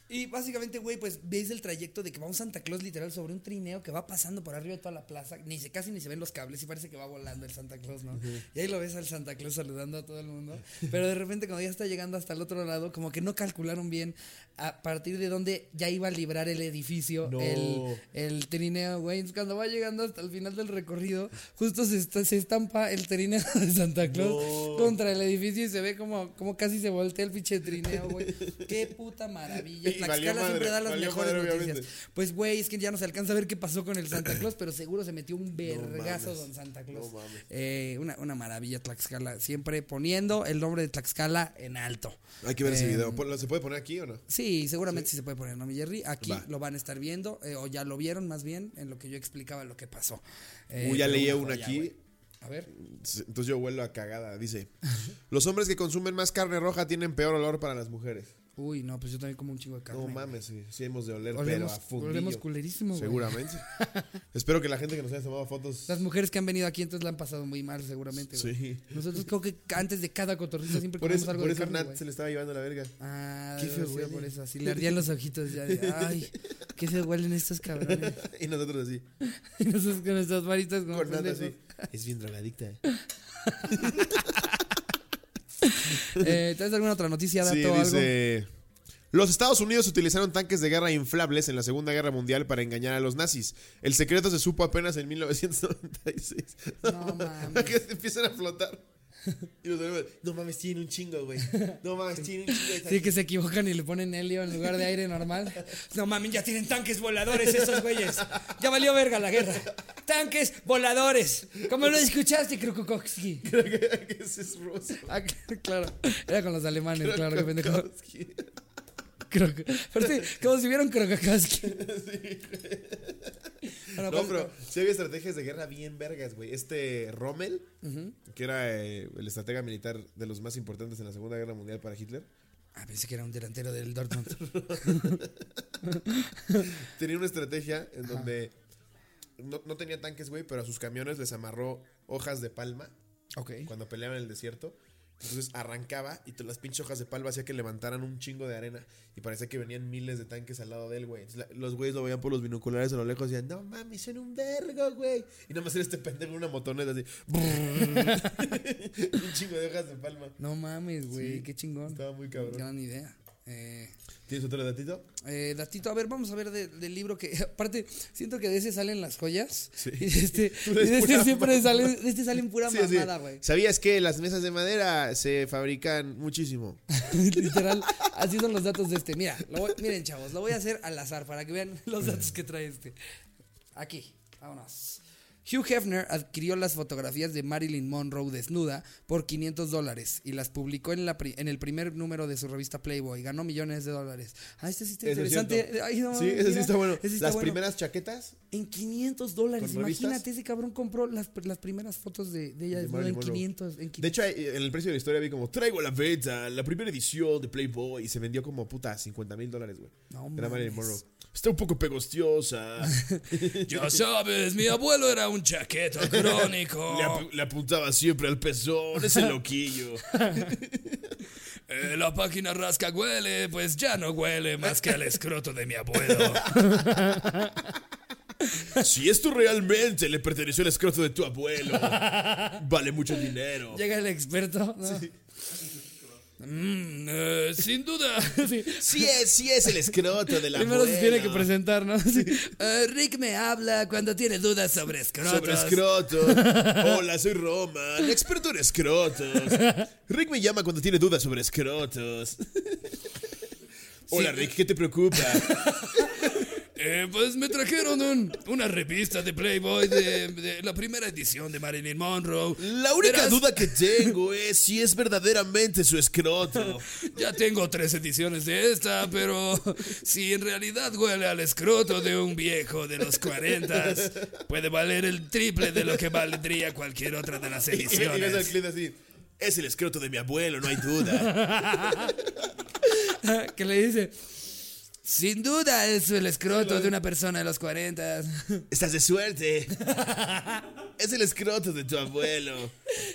Y básicamente, güey, pues ves el trayecto de que va un Santa Claus literal sobre un trineo que va pasando por arriba de toda la plaza. Ni se, casi ni se ven los cables y parece que va volando el Santa Claus, ¿no? Y ahí lo ves al Santa Claus saludando a todo el mundo. Pero de repente, cuando ya está llegando hasta el otro lado, como que no calcularon bien a partir de dónde ya iba a librar el edificio, No. el, el trineo, güey. Cuando va llegando hasta el final del recorrido, justo se, está- se estampa el trineo <laughs> de Santa Claus No. contra el edificio y se ve como, como casi se voltea el pinche trineo, güey. <laughs> Qué puta maravilla. Tlaxcala madre, siempre da las mejores madre, noticias. obviamente. Pues, güey, es que ya no se alcanza a ver qué pasó con el Santa <clears throat> Claus, pero seguro se metió un vergazo mames. don Santa Claus. No. Eh, una, una maravilla Tlaxcala, siempre poniendo el nombre de Tlaxcala en alto. Hay que ver ese Eh, video. ¿Lo- ¿Se puede poner aquí o no? Sí, seguramente sí, se puede poner, ¿no, mi Jerry? Aquí Va. lo van a estar viendo, eh, o ya lo vieron más bien, en lo que yo explicaba lo que pasó. Eh, Uy, ya leí una aquí. A ver. Entonces yo vuelvo a cagada. Dice: Los hombres que consumen más carne roja tienen peor olor para las mujeres. Uy, no, pues yo también como un chingo de carne. No güey. mames, sí, sí hemos de oler, pero Olemos, a fundillo. olemos culerísimo, güey. Seguramente. <laughs> Espero que la gente que nos haya tomado fotos. Las mujeres que han venido aquí entonces la han pasado muy mal, seguramente. güey. Sí. Nosotros creo que antes de cada cotorrisa siempre Por eso, algo por de eso carne, Nat güey. se le estaba llevando la verga. Ah, Qué feo huele. por eso. Así le ardían los ojitos ya de, <laughs> ay, qué feo huelen estos cabrones. <laughs> y nosotros así. Y nosotros con nuestras varitas Con Nat así. Es bien drogadicta. <laughs> eh. ¿Tienes alguna otra noticia, dato Sí, o algo? dice. Los Estados Unidos utilizaron tanques de guerra inflables en la Segunda Guerra Mundial para engañar a los nazis. El secreto se supo apenas en 1996. No <laughs> mames. que empiezan a flotar. <laughs> Y los no mames, tienen un chingo, güey. No mames, tienen un chingo Sí, tanques". que se equivocan y le ponen helio en lugar de aire normal. No mames, ya tienen tanques voladores esos güeyes. Ya valió verga la guerra. Tanques voladores. Como lo escuchaste, Krukukowski. <laughs> Creo que, que ese es ruso. Ah, claro. Era con los alemanes, claro, que pendejo. Croc- Aparte, como si vieran Krokakowski. <laughs> Bueno, No, pues, pero sí había estrategias de guerra bien vergas, güey. Este Rommel, que era eh, el estratega militar de los más importantes en la Segunda Guerra Mundial para Hitler, Ah, pensé que era un delantero del Dortmund. <laughs> tenía una estrategia en donde no, no tenía tanques, güey, pero a sus camiones les amarró hojas de palma Ok. cuando peleaban en el desierto. Entonces arrancaba y las pinches hojas de palma hacía que levantaran un chingo de arena y parecía que venían miles de tanques al lado de él, güey. Los güeyes lo veían por los binoculares a lo lejos y decían, no mames, son un vergo, güey. Y nada más era este pendejo en una motoneta así. <laughs> un chingo de hojas de palma. No mames, güey, Sí, qué chingón. Estaba muy cabrón. Gran idea. Eh, ¿Tienes otro datito? eh, datito, a ver, vamos a ver de- del libro que, <laughs> aparte, siento que de ese salen las joyas. Sí. <laughs> Y de este, <laughs> y de este siempre salen, de este salen pura Sí, mamada, güey. ¿Sabías que las mesas de madera se fabrican muchísimo? Literal, así son los datos de este. Mira, lo voy- miren, chavos, lo voy a hacer al azar para que vean los datos que trae este. Aquí, vámonos. Hugh Hefner adquirió las fotografías de Marilyn Monroe desnuda por 500 dólares y las publicó en, la pri- en el primer número de su revista Playboy. Ganó millones de dólares. Ah, este sí está es interesante. cierto. Ay, no, sí, ese sí está bueno. está las bueno. primeras chaquetas En 500 dólares. Imagínate, ese cabrón compró las, las primeras fotos de, de ella De desnuda en Marilyn Monroe. 500. En De 500. hecho, en el precio de la historia vi como, traigo la venta la primera edición de Playboy y se vendió como puta 50 mil dólares, güey. No Era Marilyn. Monroe. Está un poco pegostiosa. <laughs> Ya sabes, mi abuelo era un chaqueto <laughs> crónico. le, ap- le apuntaba siempre al pezón, ese <laughs> loquillo. Eh, la página rasca huele, pues ya no huele más que al escroto de mi abuelo. Si esto realmente le perteneció al escroto de tu abuelo, vale mucho dinero. Llega el experto. ¿no? Mm, eh, sin duda. <laughs> Sí. Sí es, sí es el escroto del Primero se tiene que presentar, ¿no? Sí. Eh, Rick me habla cuando tiene dudas sobre escrotos. Sobre escrotos. <laughs> Hola, soy Roman, experto en escrotos. Rick me llama cuando tiene dudas sobre escrotos. Hola, Rick, ¿qué te preocupa? <laughs> Eh, pues me trajeron un- una revista de Playboy de, de la primera edición de Marilyn Monroe. La única Verás, duda que tengo es si es verdaderamente su escroto. <laughs> Ya tengo tres ediciones de esta, pero si en realidad huele al escroto de un viejo de los 40, puede valer el triple de lo que valdría cualquier otra de las <laughs> Y, y ves al ediciones. así. Es el escroto de mi abuelo, no hay duda. <laughs> que le dice, sin duda es el escroto de una persona de los 40. <laughs> Estás de suerte. <laughs> Es el escroto de tu abuelo.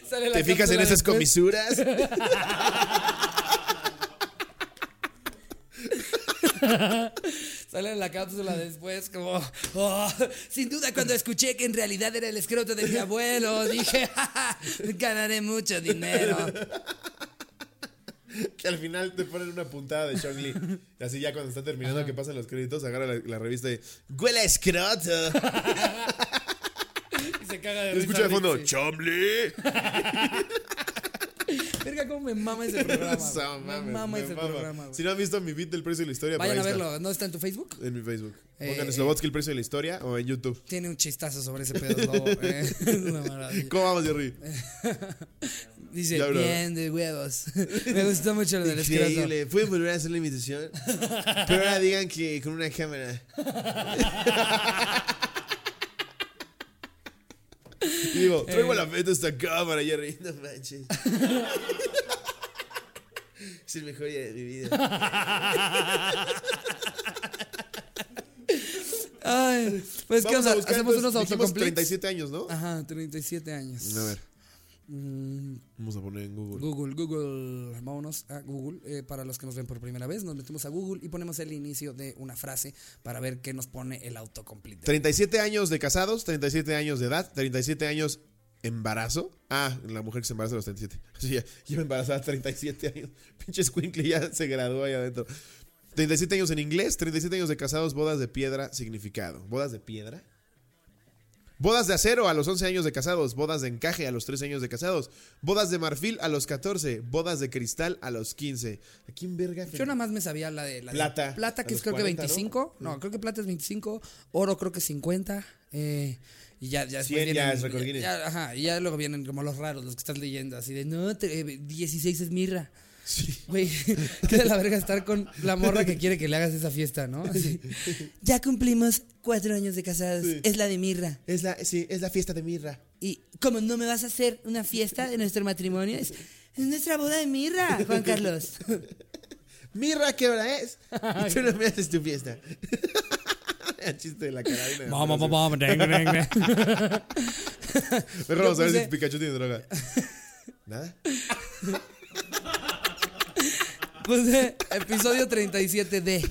Sale la ¿Te fijas en esas comisuras? <laughs> Sale en la cápsula después como, "Oh, sin duda cuando escuché que en realidad era el escroto de mi abuelo, dije, "Ja, ja, ganaré mucho dinero. <laughs> Que al final te ponen una puntada de Chong Li. Así ya cuando está terminando que pasan los créditos, agarra la, la revista y huele a escroto. <laughs> Y se caga de risa escucha de fondo. Chomli. <laughs> Verga, cómo me mama ese programa. me mama me ese mama. programa, güey. Si no han visto mi beat del precio de la historia, Vayan a está. verlo, ¿no está en tu Facebook? En mi Facebook. Eh, Pongan eh. Slobotsky el precio de la historia o en YouTube. Tiene un chistazo sobre ese pedo, eh. Es una maravilla. ¿Cómo vamos, Jerry? Dice, Ya, bien de huevos. <laughs> Me gustó mucho lo del. Increíble. ¿Pueden volver a hacer la imitación? Pero ahora digan que con una cámara. Y <laughs> digo, traigo la meta esta cámara, Jerry. No manches. Es el mejor día de mi vida. Ay, pues, ¿qué Vamos onda? a buscar, Hacemos unos dijimos autocompletes. 37 años, ¿no? Ajá, 37 años. A ver, Mm, vamos a poner en Google. Google, Google, vámonos a Google. Eh, para los que nos ven por primera vez, nos metemos a Google y ponemos el inicio de una frase para ver qué nos pone el autocomplete. 37 años de casados, 37 años de edad, 37 años embarazo. Ah, la mujer que se embaraza a los 37. <laughs> Sí, ya, lleva embarazada a 37 años. <laughs> Pinche Squinkle ya se graduó ahí adentro. 37 años en inglés, 37 años de casados, bodas de piedra, significado. ¿Bodas de piedra? Bodas de acero a los 11 años de casados, bodas de encaje a los 13 años de casados, bodas de marfil a los 14, bodas de cristal a los 15. ¿A quién verga? Yo nada más me sabía la de la de Plata. plata, A que es creo 40, que 25. ¿no? creo que plata es 25. Oro creo que es 50. eh, y ya, ya después 100 ya vienen- es récord Guinness. ya- ajá, y ya luego vienen como los raros, los que estás leyendo, así de no, te- eh, 16 es mirra. Güey, <laughs> qué de la verga estar con la morra que quiere que le hagas esa fiesta, ¿no? Así. Ya cumplimos cuatro años de casados. Sí. Es la de Mirra. Es la, sí, es la fiesta de mirra. Y como no me vas a hacer una fiesta de nuestro matrimonio, es, es nuestra boda de Mirra, Juan Carlos. Mirra, ¿qué hora es? Y <laughs> tú no me haces tu fiesta. <laughs> El chiste de la carabina. Vamos, vamos, vamos. Mejor vamos a ver si Pikachu tiene droga. ¿Nada? Episodio 37D.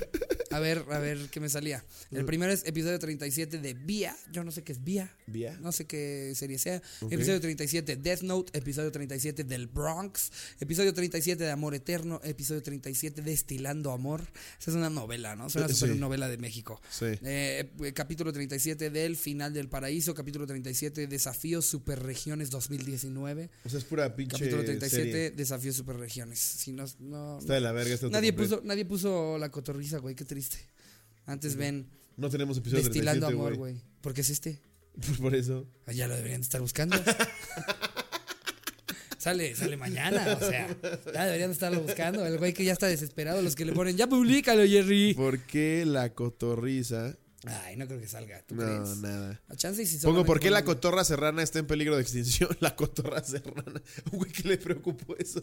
A ver, a ver qué me salía. El primero es episodio 37 de Vía. Yo no sé qué es Vía. ¿Vía? No sé qué serie sea. Ok. Episodio 37 Death Note. Episodio 37 del Bronx. Episodio 37 de Amor Eterno. Episodio 37 de Estilando Amor. Esa es una novela, ¿no? Es una Eh, sí. novela de México. Sí. Eh, eh, capítulo 37 del Final del Paraíso. Capítulo 37 Desafíos Superregiones 2019. O sea, es pura pinche Capítulo 37 serie. Desafíos Superregiones. Si no, no, Está de la verga este nadie, puso, nadie puso la cotorriza, güey. Qué triste. Antes ven No tenemos episodio Destilando 37, Amor, güey. güey. Porque es este. <laughs> Por eso. Ah, Ya lo deberían estar buscando. <laughs> sale, sale mañana, o sea, ya deberían estarlo buscando. El güey que ya está desesperado, los que le ponen, ya públicalo, Jerry. ¿Por qué la cotorriza? Ay, no creo que salga, ¿tú No, crees? nada. A chance y si Pongo, ¿por qué la cotorra serrana está en peligro de extinción? <laughs> La cotorra serrana. <laughs> Güey que le preocupó eso.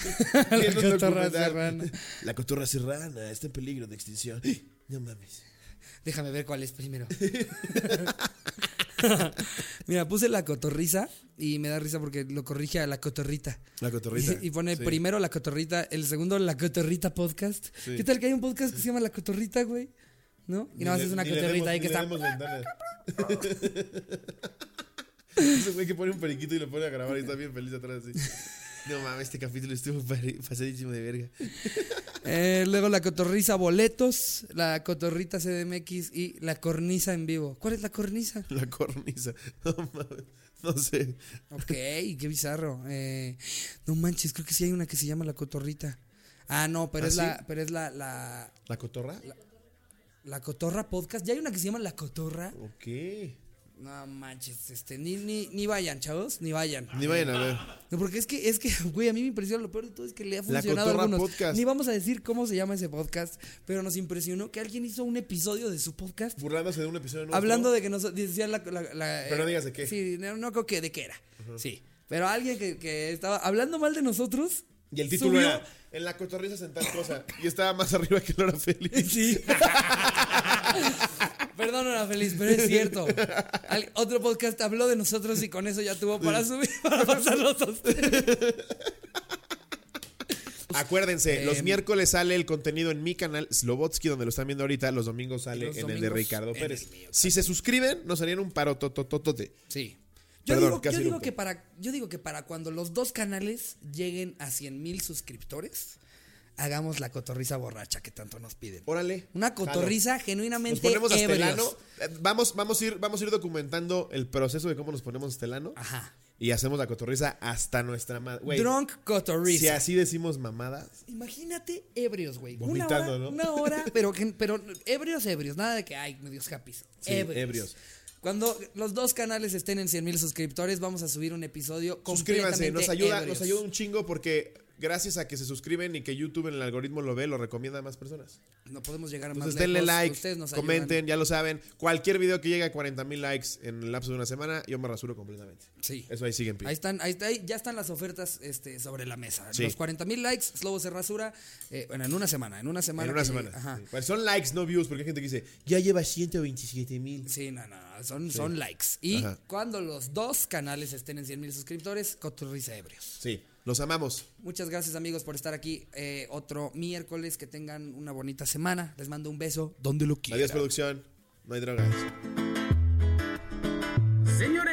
<laughs> La cotorra serrana. La cotorra serrana está en peligro de extinción. No mames. Déjame ver cuál es primero. Mira, puse la cotorriza y me da risa porque lo corrige a la cotorrita. La cotorrita. Y, y pone Sí. primero la cotorrita, el segundo la cotorrita podcast. Sí. ¿Qué tal que hay un podcast que se llama La Cotorrita, güey? ¿No? Y nada más es una cotorrita ahí que está. <laughs> Ese güey que pone un periquito y lo pone a grabar y está bien feliz atrás así. No mames, este capítulo estuvo pasadísimo de verga. <laughs> Eh, luego la cotorriza boletos, la cotorrita CDMX y la cornisa en vivo. ¿Cuál es la cornisa? La cornisa. <laughs> No mames. No sé. Ok, qué bizarro. Eh, no manches, creo que sí hay una que se llama la cotorrita. Ah, no, pero ¿Ah, es sí? la, pero es la, la, ¿La cotorra? la cotorra podcast. Ya hay una que se llama la cotorra. Ok. No manches, este, ni, ni, ni vayan, chavos, ni vayan. Ni vayan a ver. No, porque es que, es que, <laughs> güey, a mí me impresiona lo peor de todo es que le ha La funcionado a Cotorra algunos. Podcast. Ni vamos a decir cómo se llama ese podcast, pero nos impresionó que alguien hizo un episodio de su podcast Burlándose de un episodio nuestro. hablando de que nos decía la, la- la- Pero no digas de qué. Sí, no, no creo que de qué era. Sí. Pero alguien que, que estaba hablando mal de nosotros. Y el título subió- era En la cotorriza en tal cosa. Y estaba más arriba que Laura Feliz. Sí. <laughs> Perdón, era feliz, pero es cierto. Al- otro podcast habló de nosotros y con eso ya tuvo para subir, para pasarlos a ustedes. Acuérdense, los Em, miércoles sale el contenido en mi canal Slobotsky, donde lo están viendo ahorita. Los domingos sale los en el de Ricardo Pérez. el mío, Si se suscriben, nos harían un paro totototote. Sí. Yo Perdón, digo, casi yo digo rompo. que para, yo digo que para cuando los dos canales lleguen a 100 mil suscriptores, hagamos la cotorriza borracha que tanto nos piden. Órale. Una jalo. cotorriza Nos genuinamente ponemos ebrios. ano. Eh, Vamos, vamos, a ir, vamos a ir documentando el proceso de cómo nos ponemos hasta el ano. Ajá. Y hacemos la cotorriza hasta nuestra madre. Drunk cotorriza. si así decimos mamadas. Imagínate ebrios, güey. Una Vomitando, hora, ¿no? una hora, pero, pero ebrios, ebrios. Nada de que, ay, medios happy. Sí, ebrios. Cuando los dos canales estén en 100 mil suscriptores, vamos a subir un episodio Suscríbanse, nos ayuda, ebrios. nos ayuda un chingo porque gracias a que se suscriben y que YouTube en el algoritmo lo ve, lo recomienda a más personas. No podemos llegar a más Entonces denle lejos. like, Ustedes nos comenten, ayudan. ya lo saben. Cualquier video que llegue a 40 mil likes en el lapso de una semana, yo me rasuro completamente. Sí. Eso ahí sigue en pie. Ahí están, ahí, ahí ya están las ofertas este, sobre la mesa. Sí. Los 40 mil likes, Slobo se rasura. eh, bueno, en una semana. En una semana. en una semana. Ajá. sí. Son likes, no views, porque hay gente que dice, ya lleva 127 mil. Sí, no, no, son, son likes. Y Ajá. cuando los dos canales estén en 100 mil suscriptores, Coturriza Ebrios. Sí, los amamos. Muchas gracias amigos por estar aquí eh, otro miércoles. Que tengan una bonita semana. Les mando un beso donde lo quieran. Adiós producción. No hay drogas. Señores.